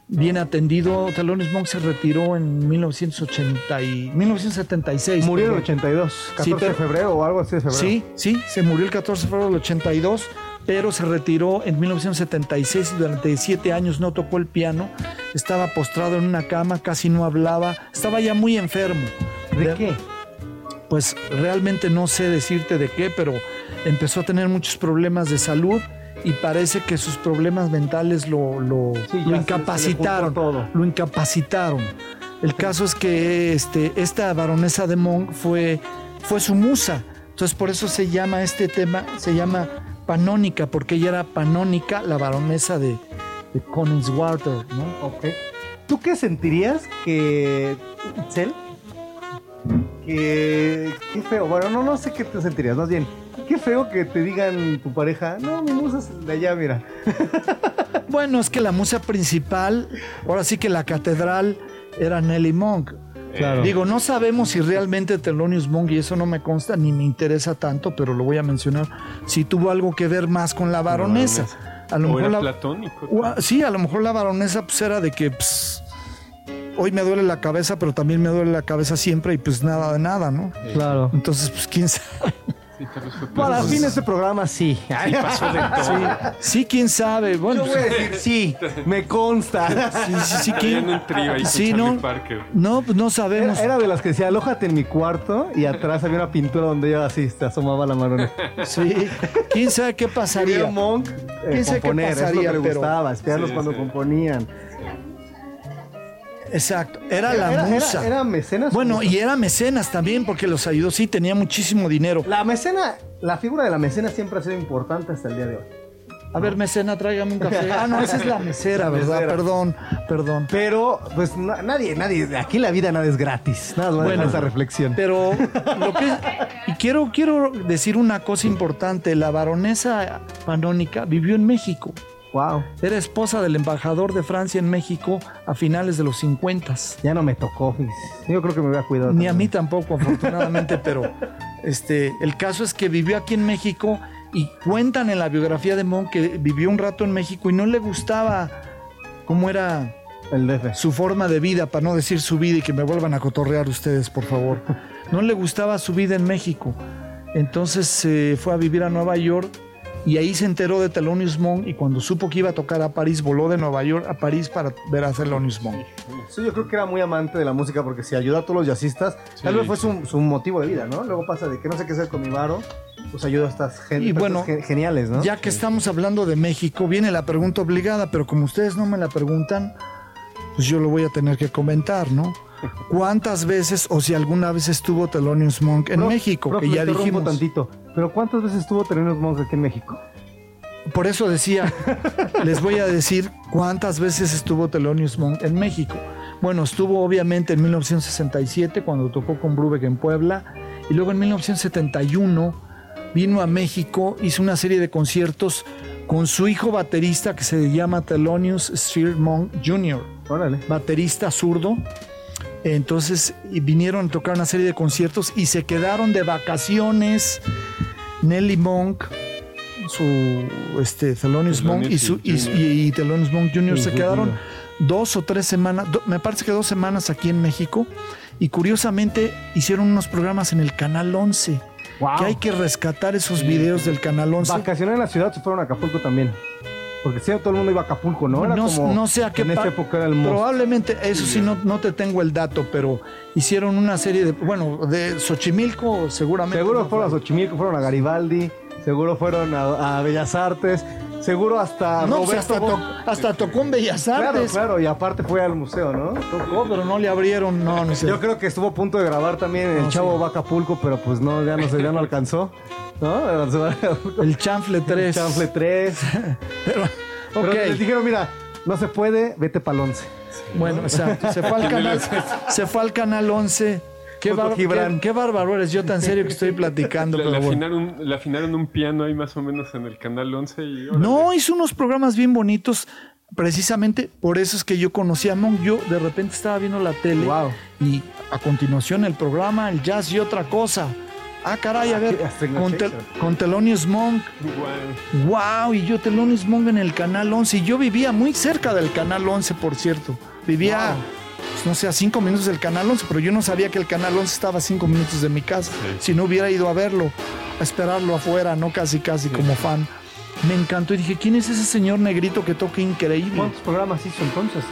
bien atendido. Thelonious Monk se retiró en 1980 y 1976. Murió en el perdón. 82, 14 Sí, pero- de febrero o algo así de febrero. Sí, sí, se murió el 14 de febrero del 82, pero se retiró en 1976 y durante siete años no tocó el piano. Estaba postrado en una cama, casi no hablaba, estaba ya muy enfermo. ¿De qué? Pues realmente no sé decirte de qué, pero empezó a tener muchos problemas de salud y parece que sus problemas mentales lo, lo, Sí, incapacitaron. se todo. Lo incapacitaron. El caso es que este, esta baronesa de Monk fue, fue su musa. Entonces por eso se llama este tema, se llama Panónica, porque ella era Panónica, la baronesa de, de Königswarter, ¿no? Ok. ¿Tú qué sentirías que. Itzel? Que. Qué feo. Bueno, no, no sé qué te sentirías. Más bien, qué feo que te digan tu pareja. No, mi musa es de allá, mira. Bueno, es que la musa principal, ahora sí que la catedral era Nelly Monk. Claro. Digo, no sabemos si realmente Thelonious Monk, y eso no me consta ni me interesa tanto, pero lo voy a mencionar, si tuvo algo que ver más con la baronesa. A lo o mejor era la, platónico. o sí, a lo mejor la baronesa pues era de que pues, hoy me duele la cabeza, pero también me duele la cabeza siempre y pues nada de nada, ¿no? Claro. Entonces, pues quién sabe. Sí, Para fin de este programa, sí. Sí, pasó de todo. Sí, quién sabe. Bueno, Yo voy a decir sí, me consta. sí, sí, sí, Había quién. un trío ahí Sí, no. Parker. No, pues no sabemos. era de las que decía, alójate en mi cuarto y atrás había una pintura donde ella así se asomaba la mano. Sí. ¿Quién sabe qué pasaría? Monk eh, ¿Quién sabe qué pasaría, que le pero- gustaba, espiarlos Sí, cuando sí. componían. Exacto. Era la era, musa. Era, era mecenas. bueno, y era mecenas también porque los ayudó. Sí, tenía muchísimo dinero. La mecena, la figura de la mecena siempre ha sido importante hasta el día de hoy. A ver, mecena, tráigame un café. Ah, no, esa es la mesera, ¿verdad? mesera. Perdón, perdón. Pero, pues na- nadie, nadie, aquí la vida nada es gratis. Nada más Bueno. esa reflexión. Pero lo que y quiero quiero decir una cosa importante, la baronesa panónica vivió en México. Wow. Era esposa del embajador de Francia en México a finales de los 50. Ya no me tocó. Yo creo que me voy a cuidar. Ni a mí tampoco, afortunadamente, pero este, el caso es que vivió aquí en México y cuentan en la biografía de Monk que vivió un rato en México y no le gustaba cómo era El DF. su forma de vida, para no decir su vida y que me vuelvan a cotorrear ustedes, por favor. No le gustaba su vida en México. Entonces se fue a vivir a Nueva York y ahí se enteró de Thelonious Monk y cuando supo que iba a tocar a París, voló de Nueva York a París para ver a Thelonious Monk. Sí, yo creo que era muy amante de la música porque si ayudó a todos los jazzistas, tal vez fue su, su motivo de vida, ¿no? Luego pasa de que no sé qué hacer con mi varo, pues ayuda a estas gente Y bueno, geniales, ¿no? Ya que estamos hablando de México, viene la pregunta obligada, pero como ustedes no me la preguntan, pues yo lo voy a tener que comentar, ¿no? ¿Cuántas veces o si alguna vez estuvo Thelonious Monk en Prof, México? prof, que ya dijimos. tantito. Pero ¿cuántas veces estuvo Terrenos Monks aquí en México? Por eso decía, les voy a decir cuántas veces estuvo Thelonious Monk en México. Bueno, estuvo obviamente en 1967 cuando tocó con Brubeck en Puebla y luego en 1971 vino a México, hizo una serie de conciertos con su hijo baterista que se llama Thelonious Sphere Monk Jr., Órale. baterista zurdo. Entonces vinieron a tocar una serie de conciertos y se quedaron de vacaciones Nelly Monk, su este Thelonious Monk y, su, y, y- y Thelonious Monk Jr. se quedaron dos o tres semanas, do- me parece que dos semanas aquí en México y curiosamente hicieron unos programas en el Canal 11. Wow. Que hay que rescatar esos videos del Canal 11. Vacacionar en la ciudad se fueron a Acapulco también. Porque si todo el mundo iba a Acapulco, ¿no? Era no, como no sé a qué En esa época era el most. Probablemente, eso sí, no, no te tengo el dato, pero hicieron una serie de. Bueno, de Xochimilco, seguramente. Seguro no fueron a. Xochimilco, fueron a Garibaldi, seguro fueron a, a Bellas Artes, seguro hasta No, pues Roberto hasta, tocó en Bellas Claro, Artes. claro, y aparte fue al museo, ¿no? Tocó, pero no le abrieron. No, no sé. Yo creo que estuvo a punto de grabar también El No, Chavo sí. va a Acapulco, pero pues no, ya no sé, ya no alcanzó. ¿No? El Chanfle 3. Chanfle 3. Pero, Pero les dijeron, mira, no se puede, vete pa'l 11. Bueno, exacto. Se fue al canal, se fue al canal 11. Qué, bar- Gibran. qué, qué bárbaro eres. Yo tan serio que estoy platicando. Le, pero le bueno. afinaron, le afinaron un piano ahí más o menos en el canal 11 y. No, hizo unos programas bien bonitos. Precisamente por eso es que yo conocí a Monk. Yo de repente estaba viendo la tele Wow. y a continuación el programa, el jazz y otra cosa. Ah, caray, a ver, hasta en con, Tel- con Thelonious Monk. Guau. Wow, y yo Thelonious Monk en el Canal 11. Y yo vivía muy cerca del Canal 11, por cierto. Vivía, no sé, a cinco minutos del Canal 11, pero yo no sabía que el Canal 11 estaba a cinco minutos de mi casa. Sí. Si no hubiera ido a verlo, a esperarlo afuera, no casi casi como fan. Me encantó y dije, ¿quién es ese señor negrito que toca increíble? ¿Cuántos programas hizo entonces?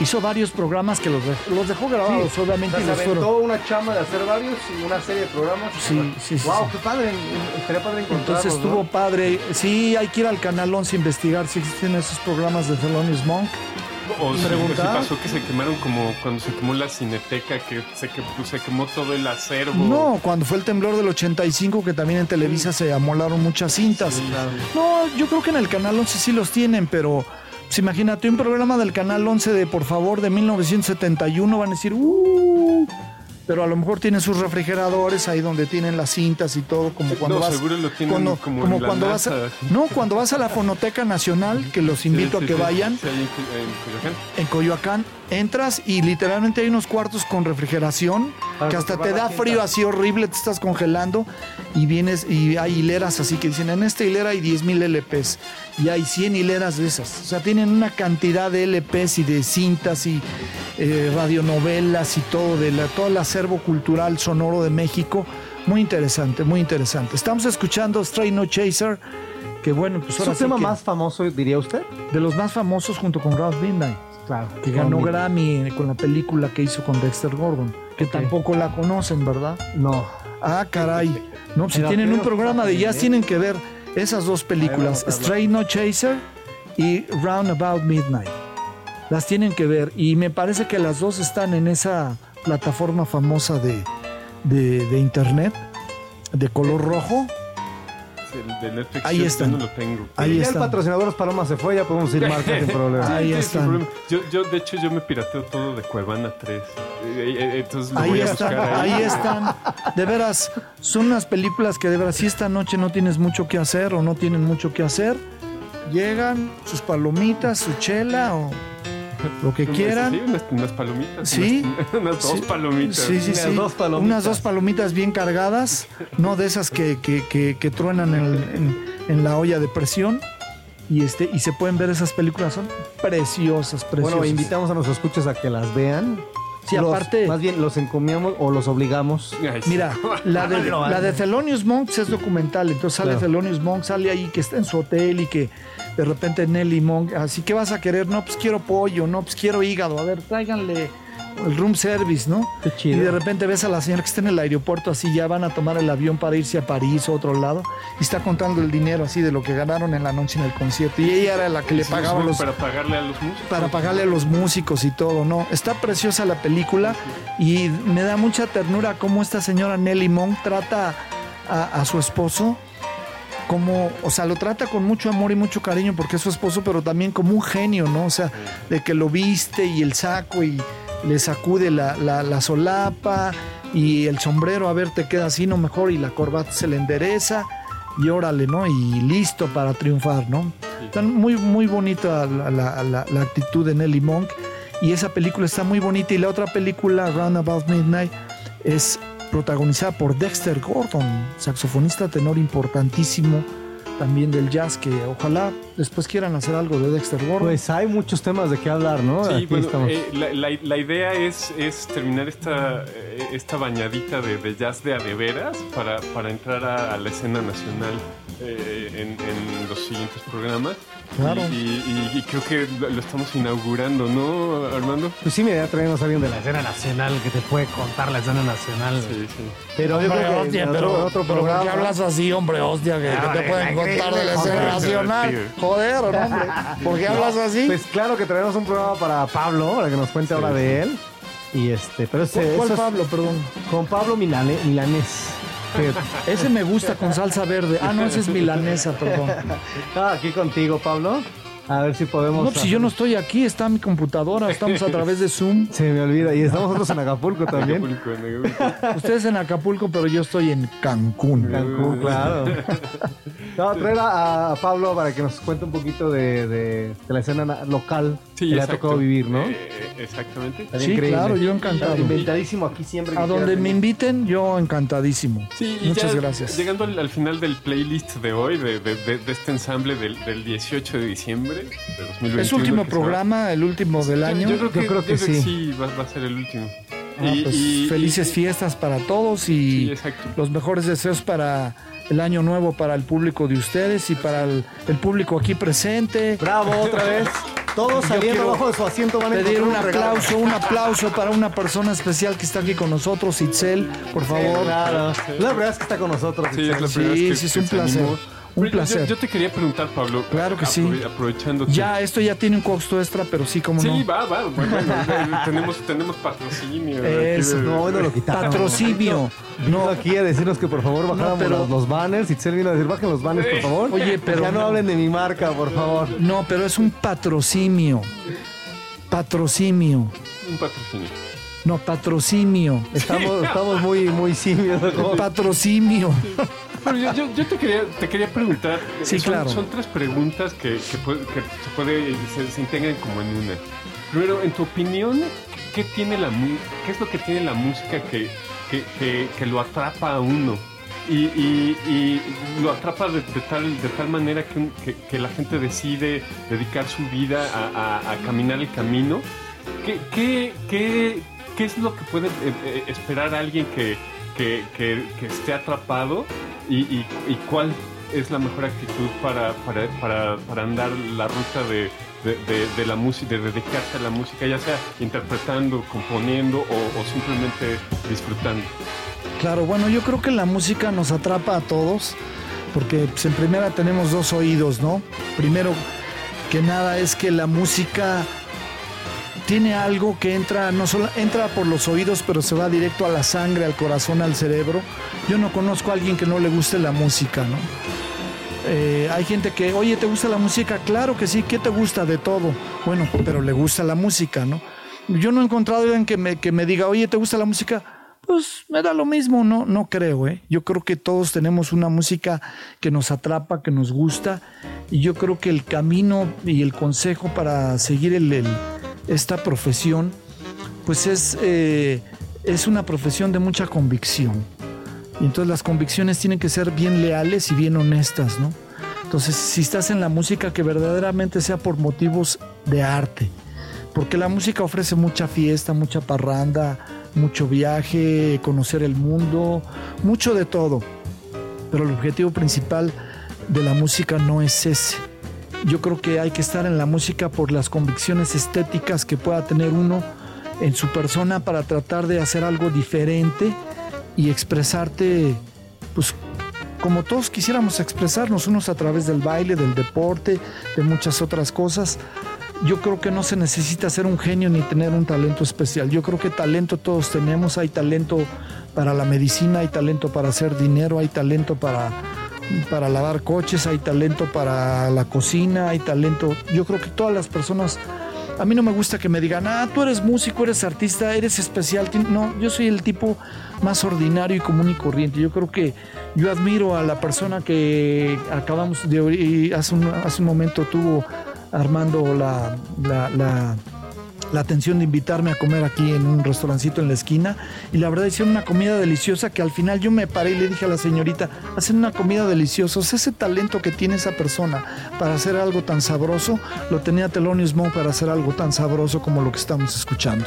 Hizo varios programas que los dejó, los dejó grabados, obviamente. y Se los fueron- aventó una chama de hacer varios y una serie de programas. Sí, sí, sí, Wow, sí. qué padre. Estaría padre Entonces estuvo ¿no? padre. Sí, hay que ir al canal 11 a investigar si existen esos programas de Thelonious Monk. O si, o si pasó que se quemaron como cuando se quemó la cineteca, que se, que, pues, se quemó todo el acervo. No, cuando fue el temblor del 85, que también en Televisa se amolaron muchas cintas. No, yo creo que en el canal 11 sí los tienen, pero pues, imagínate un programa del canal 11 de por favor de 1971 van a decir, "Uh", pero a lo mejor tienen sus refrigeradores ahí donde tienen las cintas y todo, como cuando no, vas seguro lo tienen cuando, como, como en la cuando vas a, no, cuando vas a la Fonoteca Nacional, que los invito Sí, a que sí. vayan en Coyoacán. en Coyoacán, entras y literalmente hay unos cuartos con refrigeración que hasta te da frío así horrible, te estás congelando y vienes y hay hileras así que dicen, en esta hilera hay 10.000 LPs y hay 100 hileras de esas. O sea, tienen una cantidad de LPs y de cintas y eh, radionovelas y todo, de la, todo el acervo cultural sonoro de México. Muy interesante, muy interesante. Estamos escuchando Stray No Chaser, que bueno, pues ¿Es ahora su sí tema que más famoso, diría usted? de los más famosos junto con Ralph Midnight Claro. que ganó Grammy con la película que hizo con Dexter Gordon, que tampoco la conocen, ¿verdad? No. Ah, caray. No, si tienen un programa de jazz, tienen que ver esas dos películas, Stray No Chaser y Roundabout Midnight. Las tienen que ver y me parece que las dos están en esa plataforma famosa de, de, de internet de color rojo. El de Netflix. Ahí están. no lo tengo. Ahí ya están. el patrocinador Los Palomas se fue, ya podemos ir marca sin problema. Ahí Sí, están. problema. Yo, yo, de hecho, yo me pirateo todo de Cuevana 3. Eh, eh, Entonces lo Ahí voy a están, buscar ahí. ahí están. De veras, son unas películas que de veras, si esta noche no tienes mucho que hacer o no tienen mucho que hacer, llegan sus palomitas, su chela o lo que quieran. Sí, unas, unas palomitas. Sí. Unas, unas dos Sí. palomitas. Sí, sí, Unas sí. dos palomitas. Unas dos palomitas bien cargadas, no de esas que, que, que, que truenan en, en- en la olla de presión. Y, este, y se pueden ver esas películas, son preciosas, preciosas. Bueno, invitamos a nuestros escuchas a que las vean. Sí, Los- aparte- Más bien, los encomiamos o los obligamos. Mira, la de, la de Thelonious Monk es documental, entonces sale Claro. Thelonious Monk, sale ahí que está en su hotel y que de repente Nelly Monk, así que vas a querer, no, pues quiero pollo, no, pues quiero hígado, a ver, tráiganle el room service, ¿no? Qué chido. Y de repente ves a la señora que está en el aeropuerto así, ya van a tomar el avión para irse a París o a otro lado, y está contando el dinero así de lo que ganaron en la noche en el concierto, y ella era la que le pagaba los, Para pagarle a los músicos. para pagarle a los músicos y todo, ¿no? Está preciosa la película y me da mucha ternura cómo esta señora Nelly Monk trata a, a su esposo como, o sea, lo trata con mucho amor y mucho cariño porque es su esposo, pero también como un genio, ¿no? O sea, de que lo viste y el saco y le sacude la, la- la solapa y el sombrero, a ver, te queda así, no mejor, y la corbata se le endereza y órale, ¿no? Y listo para triunfar, ¿no? Está muy, muy bonita la, la- la- la actitud de Nelly Monk y esa película está muy bonita y la otra película, Roundabout Midnight, es protagonizada por Dexter Gordon, saxofonista tenor importantísimo también del jazz, que ojalá después quieran hacer algo de Dexter Gordon. Pues hay muchos temas de qué hablar, ¿no? Sí, Aquí bueno, estamos. eh, la, la- la idea es, es terminar esta, eh, esta bañadita de, de jazz de adeveras para, para entrar a, a la escena nacional eh, en, en los siguientes programas. Claro. Y, y- y creo que lo, estamos inaugurando, ¿no, Armando? Pues sí, me idea traernos a alguien de la escena nacional que te puede contar la escena nacional. Sí, sí. Pero yo creo que en otro, en otro programa. así, hombre, hostia, que, que te pueden contar de la escena nacional? Joder, hombre, ¿por qué hablas así? Pues claro que traemos un programa para Pablo, para que nos cuente ahora de él. Y este, pero ese, ¿Cuál eso es Pablo, perdón? con Pablo Milane- Milanés. Ese me gusta con salsa verde. Ah, no, ese es milanesa, perdón. Ah, aquí contigo, Pablo. A ver si podemos. No, pues si yo no estoy aquí, está mi computadora, estamos a través de Zoom. Se me olvida. Y estamos nosotros en Acapulco también. Acapulco, en Acapulco. Ustedes en Acapulco, pero yo estoy en Cancún. Cancún, claro. No, traer a, a Pablo para que nos cuente un poquito de, de- de la escena na- local Sí, que le ha tocado vivir, ¿no? Eh, exactamente. Sí, increíble. claro, yo encantado. Inventadísimo aquí siempre. A donde me inviten, yo encantadísimo. Sí, y Muchas ya gracias. Llegando al, al final del playlist de hoy, de, de- de- de este ensamble del, del 18 de diciembre de 2021. Es último que se va- programa, el último del Yo- año. Yo, creo que, Yo creo que sí. sí va, va a ser el último. Ah, Y- pues, y- felices y- fiestas para todos y Sí, los mejores deseos para el año nuevo para el público de ustedes y para el, el público aquí presente. Bravo, otra vez. Todos Yo saliendo abajo de su asiento van a Pedir un aplauso, un aplauso para una persona especial que está aquí con nosotros, Itzel, por favor. Claro. Es la primera vez que está con nosotros. Sí, es la Itzel. Sí, vez que- sí, es que un placer. animó. Un placer. Yo, te quería preguntar, Pablo. Claro que sí. aprove- Aprovechando. Ya, esto ya tiene un costo extra, pero sí, como Sí, no. va, va. Bueno, tenemos, tenemos patrocinio. Eso, de- No, bueno, lo quitaron. Patrocinio. Vino No, aquí a decirnos que por favor bajáramos pero- los, los banners. Itzel vino a decir, bajen los banners, por favor. Oye, pero Ya no no. hablen de mi marca, por favor. no, pero es un patrocinio. Patrocinio. Un patrocinio. No, patrocinio. Estamos, estamos muy, muy simios. ¿no? Patrocinio. Pero yo, yo- yo te, quería, te quería preguntar. Sí, son, claro. Son tres preguntas que, que, puede- que se, puede, se, se integran como en una. Primero, en tu opinión, ¿qué, tiene la, qué es lo que tiene la música que, que, que- lo atrapa a uno? Y, y- y lo atrapa de, de tal, de tal manera que, que- que la gente decide dedicar su vida a, a- a caminar el camino. ¿Qué, qué, qué, qué es lo que puede eh, eh, esperar alguien que, que, que- esté atrapado y, y- y cuál es la mejor actitud para, para, para, para andar la ruta de, de, de- de la música, de dedicarse a la música, ya sea interpretando, componiendo o, o simplemente disfrutando? Claro, bueno, yo creo que la música nos atrapa a todos, porque pues, en primera tenemos dos oídos, ¿no? Primero que nada es que la música tiene algo que entra, no solo entra por los oídos, pero se va directo a la sangre, al corazón, al cerebro. Yo no conozco a alguien que no le guste la música, ¿no? Eh, hay gente que, oye, ¿te gusta la música? Claro que sí, ¿qué te gusta de todo? Bueno, pero le gusta la música, ¿no? Yo no he encontrado a alguien que me, que me diga, oye, ¿te gusta la música? Pues me da lo mismo, no, no creo, ¿eh? Yo creo que todos tenemos una música que nos atrapa, que nos gusta, y yo creo que el camino y el consejo para seguir el- el- esta profesión, pues es, eh, es una profesión de mucha convicción. Y entonces las convicciones tienen que ser bien leales y bien honestas, ¿no? Entonces, si estás en la música, que verdaderamente sea por motivos de arte. Porque la música ofrece mucha fiesta, mucha parranda, mucho viaje, conocer el mundo, mucho de todo. Pero el objetivo principal de la música no es ese. Yo creo que hay que estar en la música por las convicciones estéticas que pueda tener uno en su persona para tratar de hacer algo diferente y expresarte, pues como todos quisiéramos expresarnos, unos a través del baile, del deporte, de muchas otras cosas. Yo creo que no se necesita ser un genio ni tener un talento especial. Yo creo que talento todos tenemos. Hay talento para la medicina, hay talento para hacer dinero, hay talento para, para lavar coches, hay talento para la cocina, hay talento. Yo creo que todas las personas a mí no me gusta que me digan, ah, tú eres músico, eres artista, eres especial. No, yo soy el tipo más ordinario y común y corriente. Yo creo que yo admiro a la persona que acabamos de oír, hace un, hace un momento tuvo Armando la- la atención de invitarme a comer aquí en un restaurancito en la esquina y la verdad hicieron una comida deliciosa que al final yo me paré y le dije a la señorita, hacen una comida deliciosa, O sea, ese talento que tiene esa persona para hacer algo tan sabroso, lo tenía Thelonious Monk para hacer algo tan sabroso como lo que estamos escuchando.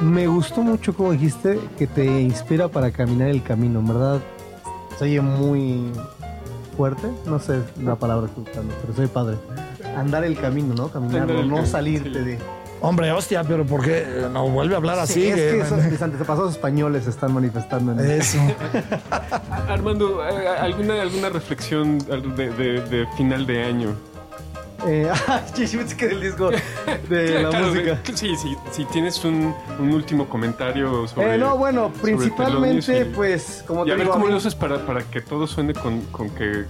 Me gustó mucho como dijiste que te inspira para caminar el camino, en verdad. Se oye muy fuerte, no sé la palabra que estoy buscando, pero soy padre. Andar el camino, ¿no? Caminarlo, no salirte sí. de... Hombre, hostia, pero ¿por qué no vuelve a hablar así? Sí, es que Que- esos, mis antepasados españoles están manifestando en Eso. Armando, eh, ¿alguna, alguna reflexión de, de- de final de año? Eh, ah, que del disco de la Claro, música. de- sí, sí, si tienes un, un último comentario sobre. Eh, no, bueno, principalmente, y- pues, como Y te a ver digo, a cómo lo haces para, para que todo suene con, con que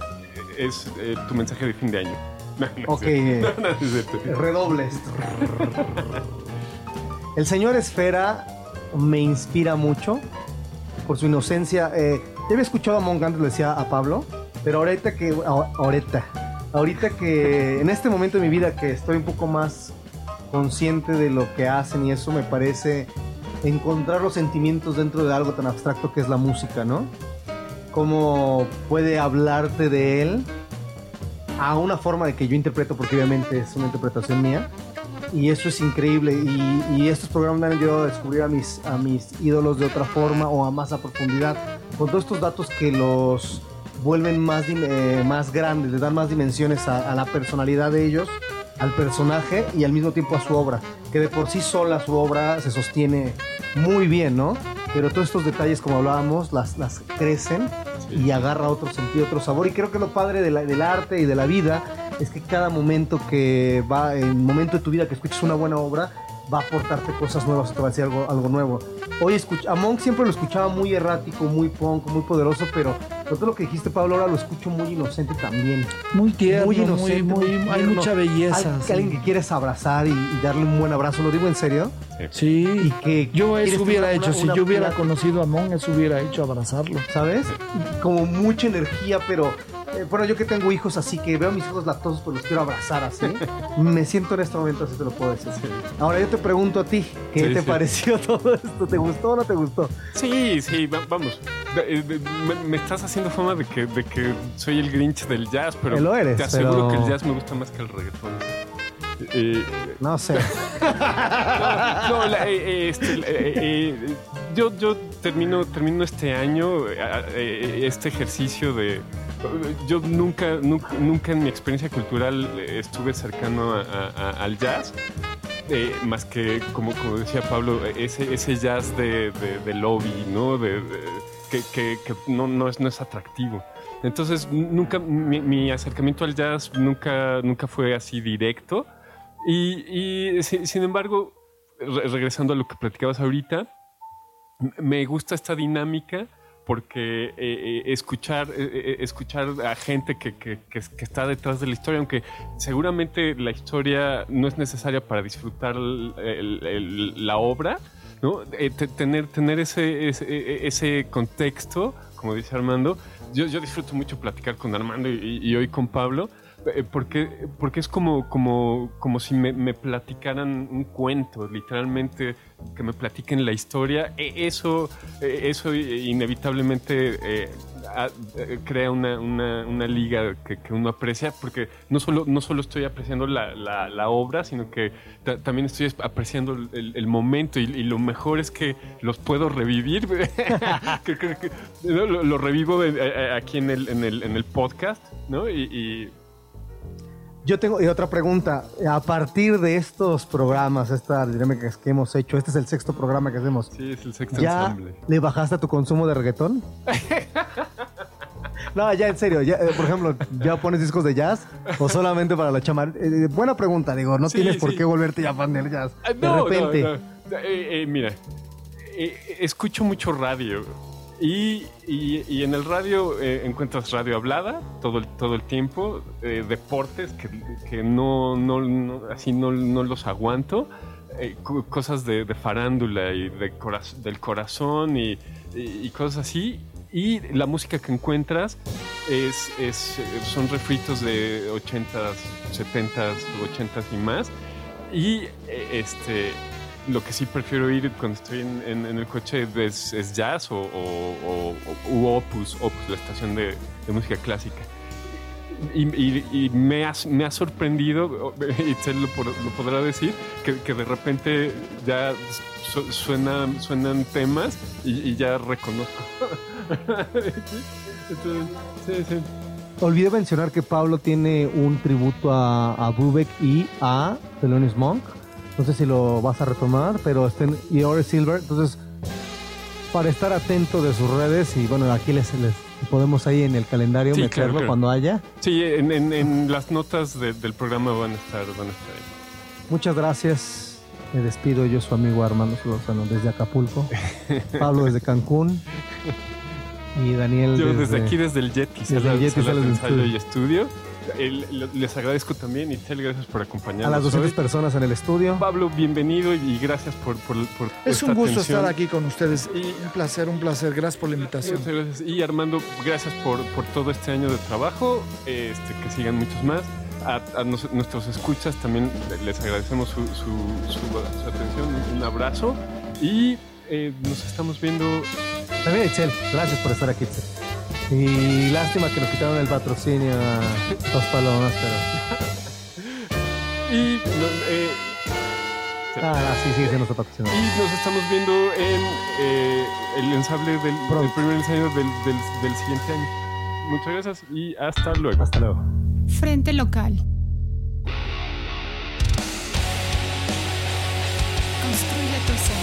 es eh, tu mensaje de fin de año. No, no Ok. No, es redobles. El señor Esfera me inspira mucho por su inocencia. Eh, ya había escuchado a Monk antes, lo decía a Pablo, pero ahorita que. Ahorita. Ahorita que. En este momento de mi vida que estoy un poco más consciente de lo que hacen y eso me parece encontrar los sentimientos dentro de algo tan abstracto que es la música, ¿no? Cómo puede hablarte de él a una forma de que yo interpreto, porque obviamente es una interpretación mía, y eso es increíble. Y, estos programas me han ayudado a descubrir a mis, a mis ídolos de otra forma o a más profundidad. Con todos estos datos que los vuelven más, eh, más grandes, les dan más dimensiones a, a la personalidad de ellos, al personaje y al mismo tiempo a su obra. Que de por sí sola su obra se sostiene muy bien, ¿no? Pero todos estos detalles, como hablábamos, las, las crecen y agarra otro sentido, otro sabor. Y creo que lo padre de la- del arte y de la vida es que cada momento que va, el momento de tu vida que escuches una buena obra, va a aportarte cosas nuevas, te va a decir algo, algo nuevo. Hoy escuch a Monk siempre lo escuchaba muy errático, muy punk, muy poderoso, pero todo lo que dijiste, Pablo, ahora lo escucho muy inocente también. Muy tierno, muy inocente, muy, muy hay mucha belleza. Al- sí. Alguien que quieres abrazar y, y darle un buen abrazo, lo digo en serio. Sí. Y que Yo eso hubiera hecho, una- si una- yo hubiera conocido a Mon, eso hubiera hecho abrazarlo. ¿sabes? Como mucha energía, pero eh, bueno, yo que tengo hijos así, que veo a mis hijos lactosos, pues los quiero abrazar así. Me siento en este momento así, te lo puedo decir. Ahora yo te pregunto a ti, ¿qué Sí, te sí. pareció todo esto? ¿Te gustó o no te gustó? Sí, sí, va- vamos. De- Me, me estás haciendo fama de que, de que soy el Grinch del jazz, pero lo eres, te aseguro pero- que el jazz me gusta más que el reggaetón. Eh, No sé. no, la- eh, eh, este, eh, eh, yo, yo termino, termino este año eh, eh, este ejercicio de... Yo nunca, nunca, nunca en mi experiencia cultural eh, estuve cercano a- a- a- al jazz. eh, más que, como, como decía Pablo, ese, ese jazz de, de- de lobby, ¿no? De, que que- que no, no, es, no es atractivo. Entonces, nunca, mi, mi acercamiento al jazz nunca, nunca fue así directo. Y, y, sin, sin embargo, re- regresando a lo que platicabas ahorita, me gusta esta dinámica porque eh, eh, escuchar, eh, escuchar a gente que, que- está detrás de la historia, aunque seguramente la historia no es necesaria para disfrutar el- la obra, ¿no? Te- tener, tener ese, ese, eh, ese contexto, como dice Armando, yo, yo disfruto mucho platicar con Armando y, hoy con Pablo, porque, porque es como, como, como si me, platicaran un cuento, literalmente, que me platiquen la historia. E- Eso, eh, eso inevitablemente eh, eh, crea una, una- una liga que, uno aprecia, porque no solo, no solo estoy apreciando la, la- obra, sino que ta- también estoy apreciando el, momento y, lo mejor es que los puedo revivir. que, lo, revivo eh, eh, aquí en el, en el, en el podcast, ¿no? Yo tengo y otra pregunta. A partir de estos programas, esta dinámica que hemos hecho, este es el sexto programa que hacemos. sí, es el sexto ¿Ya ensamble. le bajaste a tu consumo de reggaetón? No, ya en serio, ya, eh, por ejemplo, ¿ya pones discos de jazz o solamente para la chama? Eh, buena pregunta, digo, no Sí, tienes por qué volverte ya fan del jazz. Ah, De repente. no, no. Eh, eh, mira, eh, escucho mucho radio y, y- y en el radio eh, encuentras radio hablada todo el, todo el tiempo, eh, deportes que, que no, no, no- así no, no los aguanto, eh, co- cosas de, de farándula y de coraz- del corazón y, y- cosas así. Y la música que encuentras es, es, son refritos de 80s, 70s, 80s y más. Y eh, este, lo que sí prefiero ir cuando estoy en, el coche es, jazz o, o- o- Opus, la estación de, música clásica. Y, me, ha, sorprendido, y Tel lo, lo podrá decir, que, de repente ya su- suenan, temas y, ya reconozco. Sí, mencionar que Pablo tiene un tributo a, a Brubeck y a Thelonious Monk. No sé si lo vas a retomar, pero estén y Ore Silver. Entonces, para estar atento de sus redes y bueno, aquí les, les podemos ahí en el calendario Sí, meterlo claro, claro. cuando haya. Sí, en, en- en las notas de- del programa van a estar, van a estar ahí. Muchas gracias. Me despido yo, su amigo Armando Solórzano, desde Acapulco. Pablo desde Cancún. Y Daniel Yo desde aquí, desde el Yeti, desde el estudio. y estudio. El- lo- les agradezco también, Itel, gracias por acompañarnos. a las 200 hoy. personas en el estudio. Pablo, bienvenido y gracias por, por, por Es esta un gusto atención. estar aquí con ustedes. Y- Un placer, un placer. Gracias por la invitación. Muchas gracias. Y Armando, gracias por, por todo este año de trabajo. Este, que sigan muchos más. A, a nos- nuestros escuchas también les agradecemos su, su- su- su atención. Un abrazo. Y eh, nos estamos viendo. También Itzel, gracias por estar aquí, Itzel. Y lástima que nos quitaron el patrocinio a Dos Palomas, pero Y no, eh, Ah, sí, sí, sí, nos está Y nos estamos viendo en eh, el ensamble del, del primer ensayo del, del, del siguiente año. Muchas gracias y hasta luego. Hasta luego. Frente local. Construye tu ser.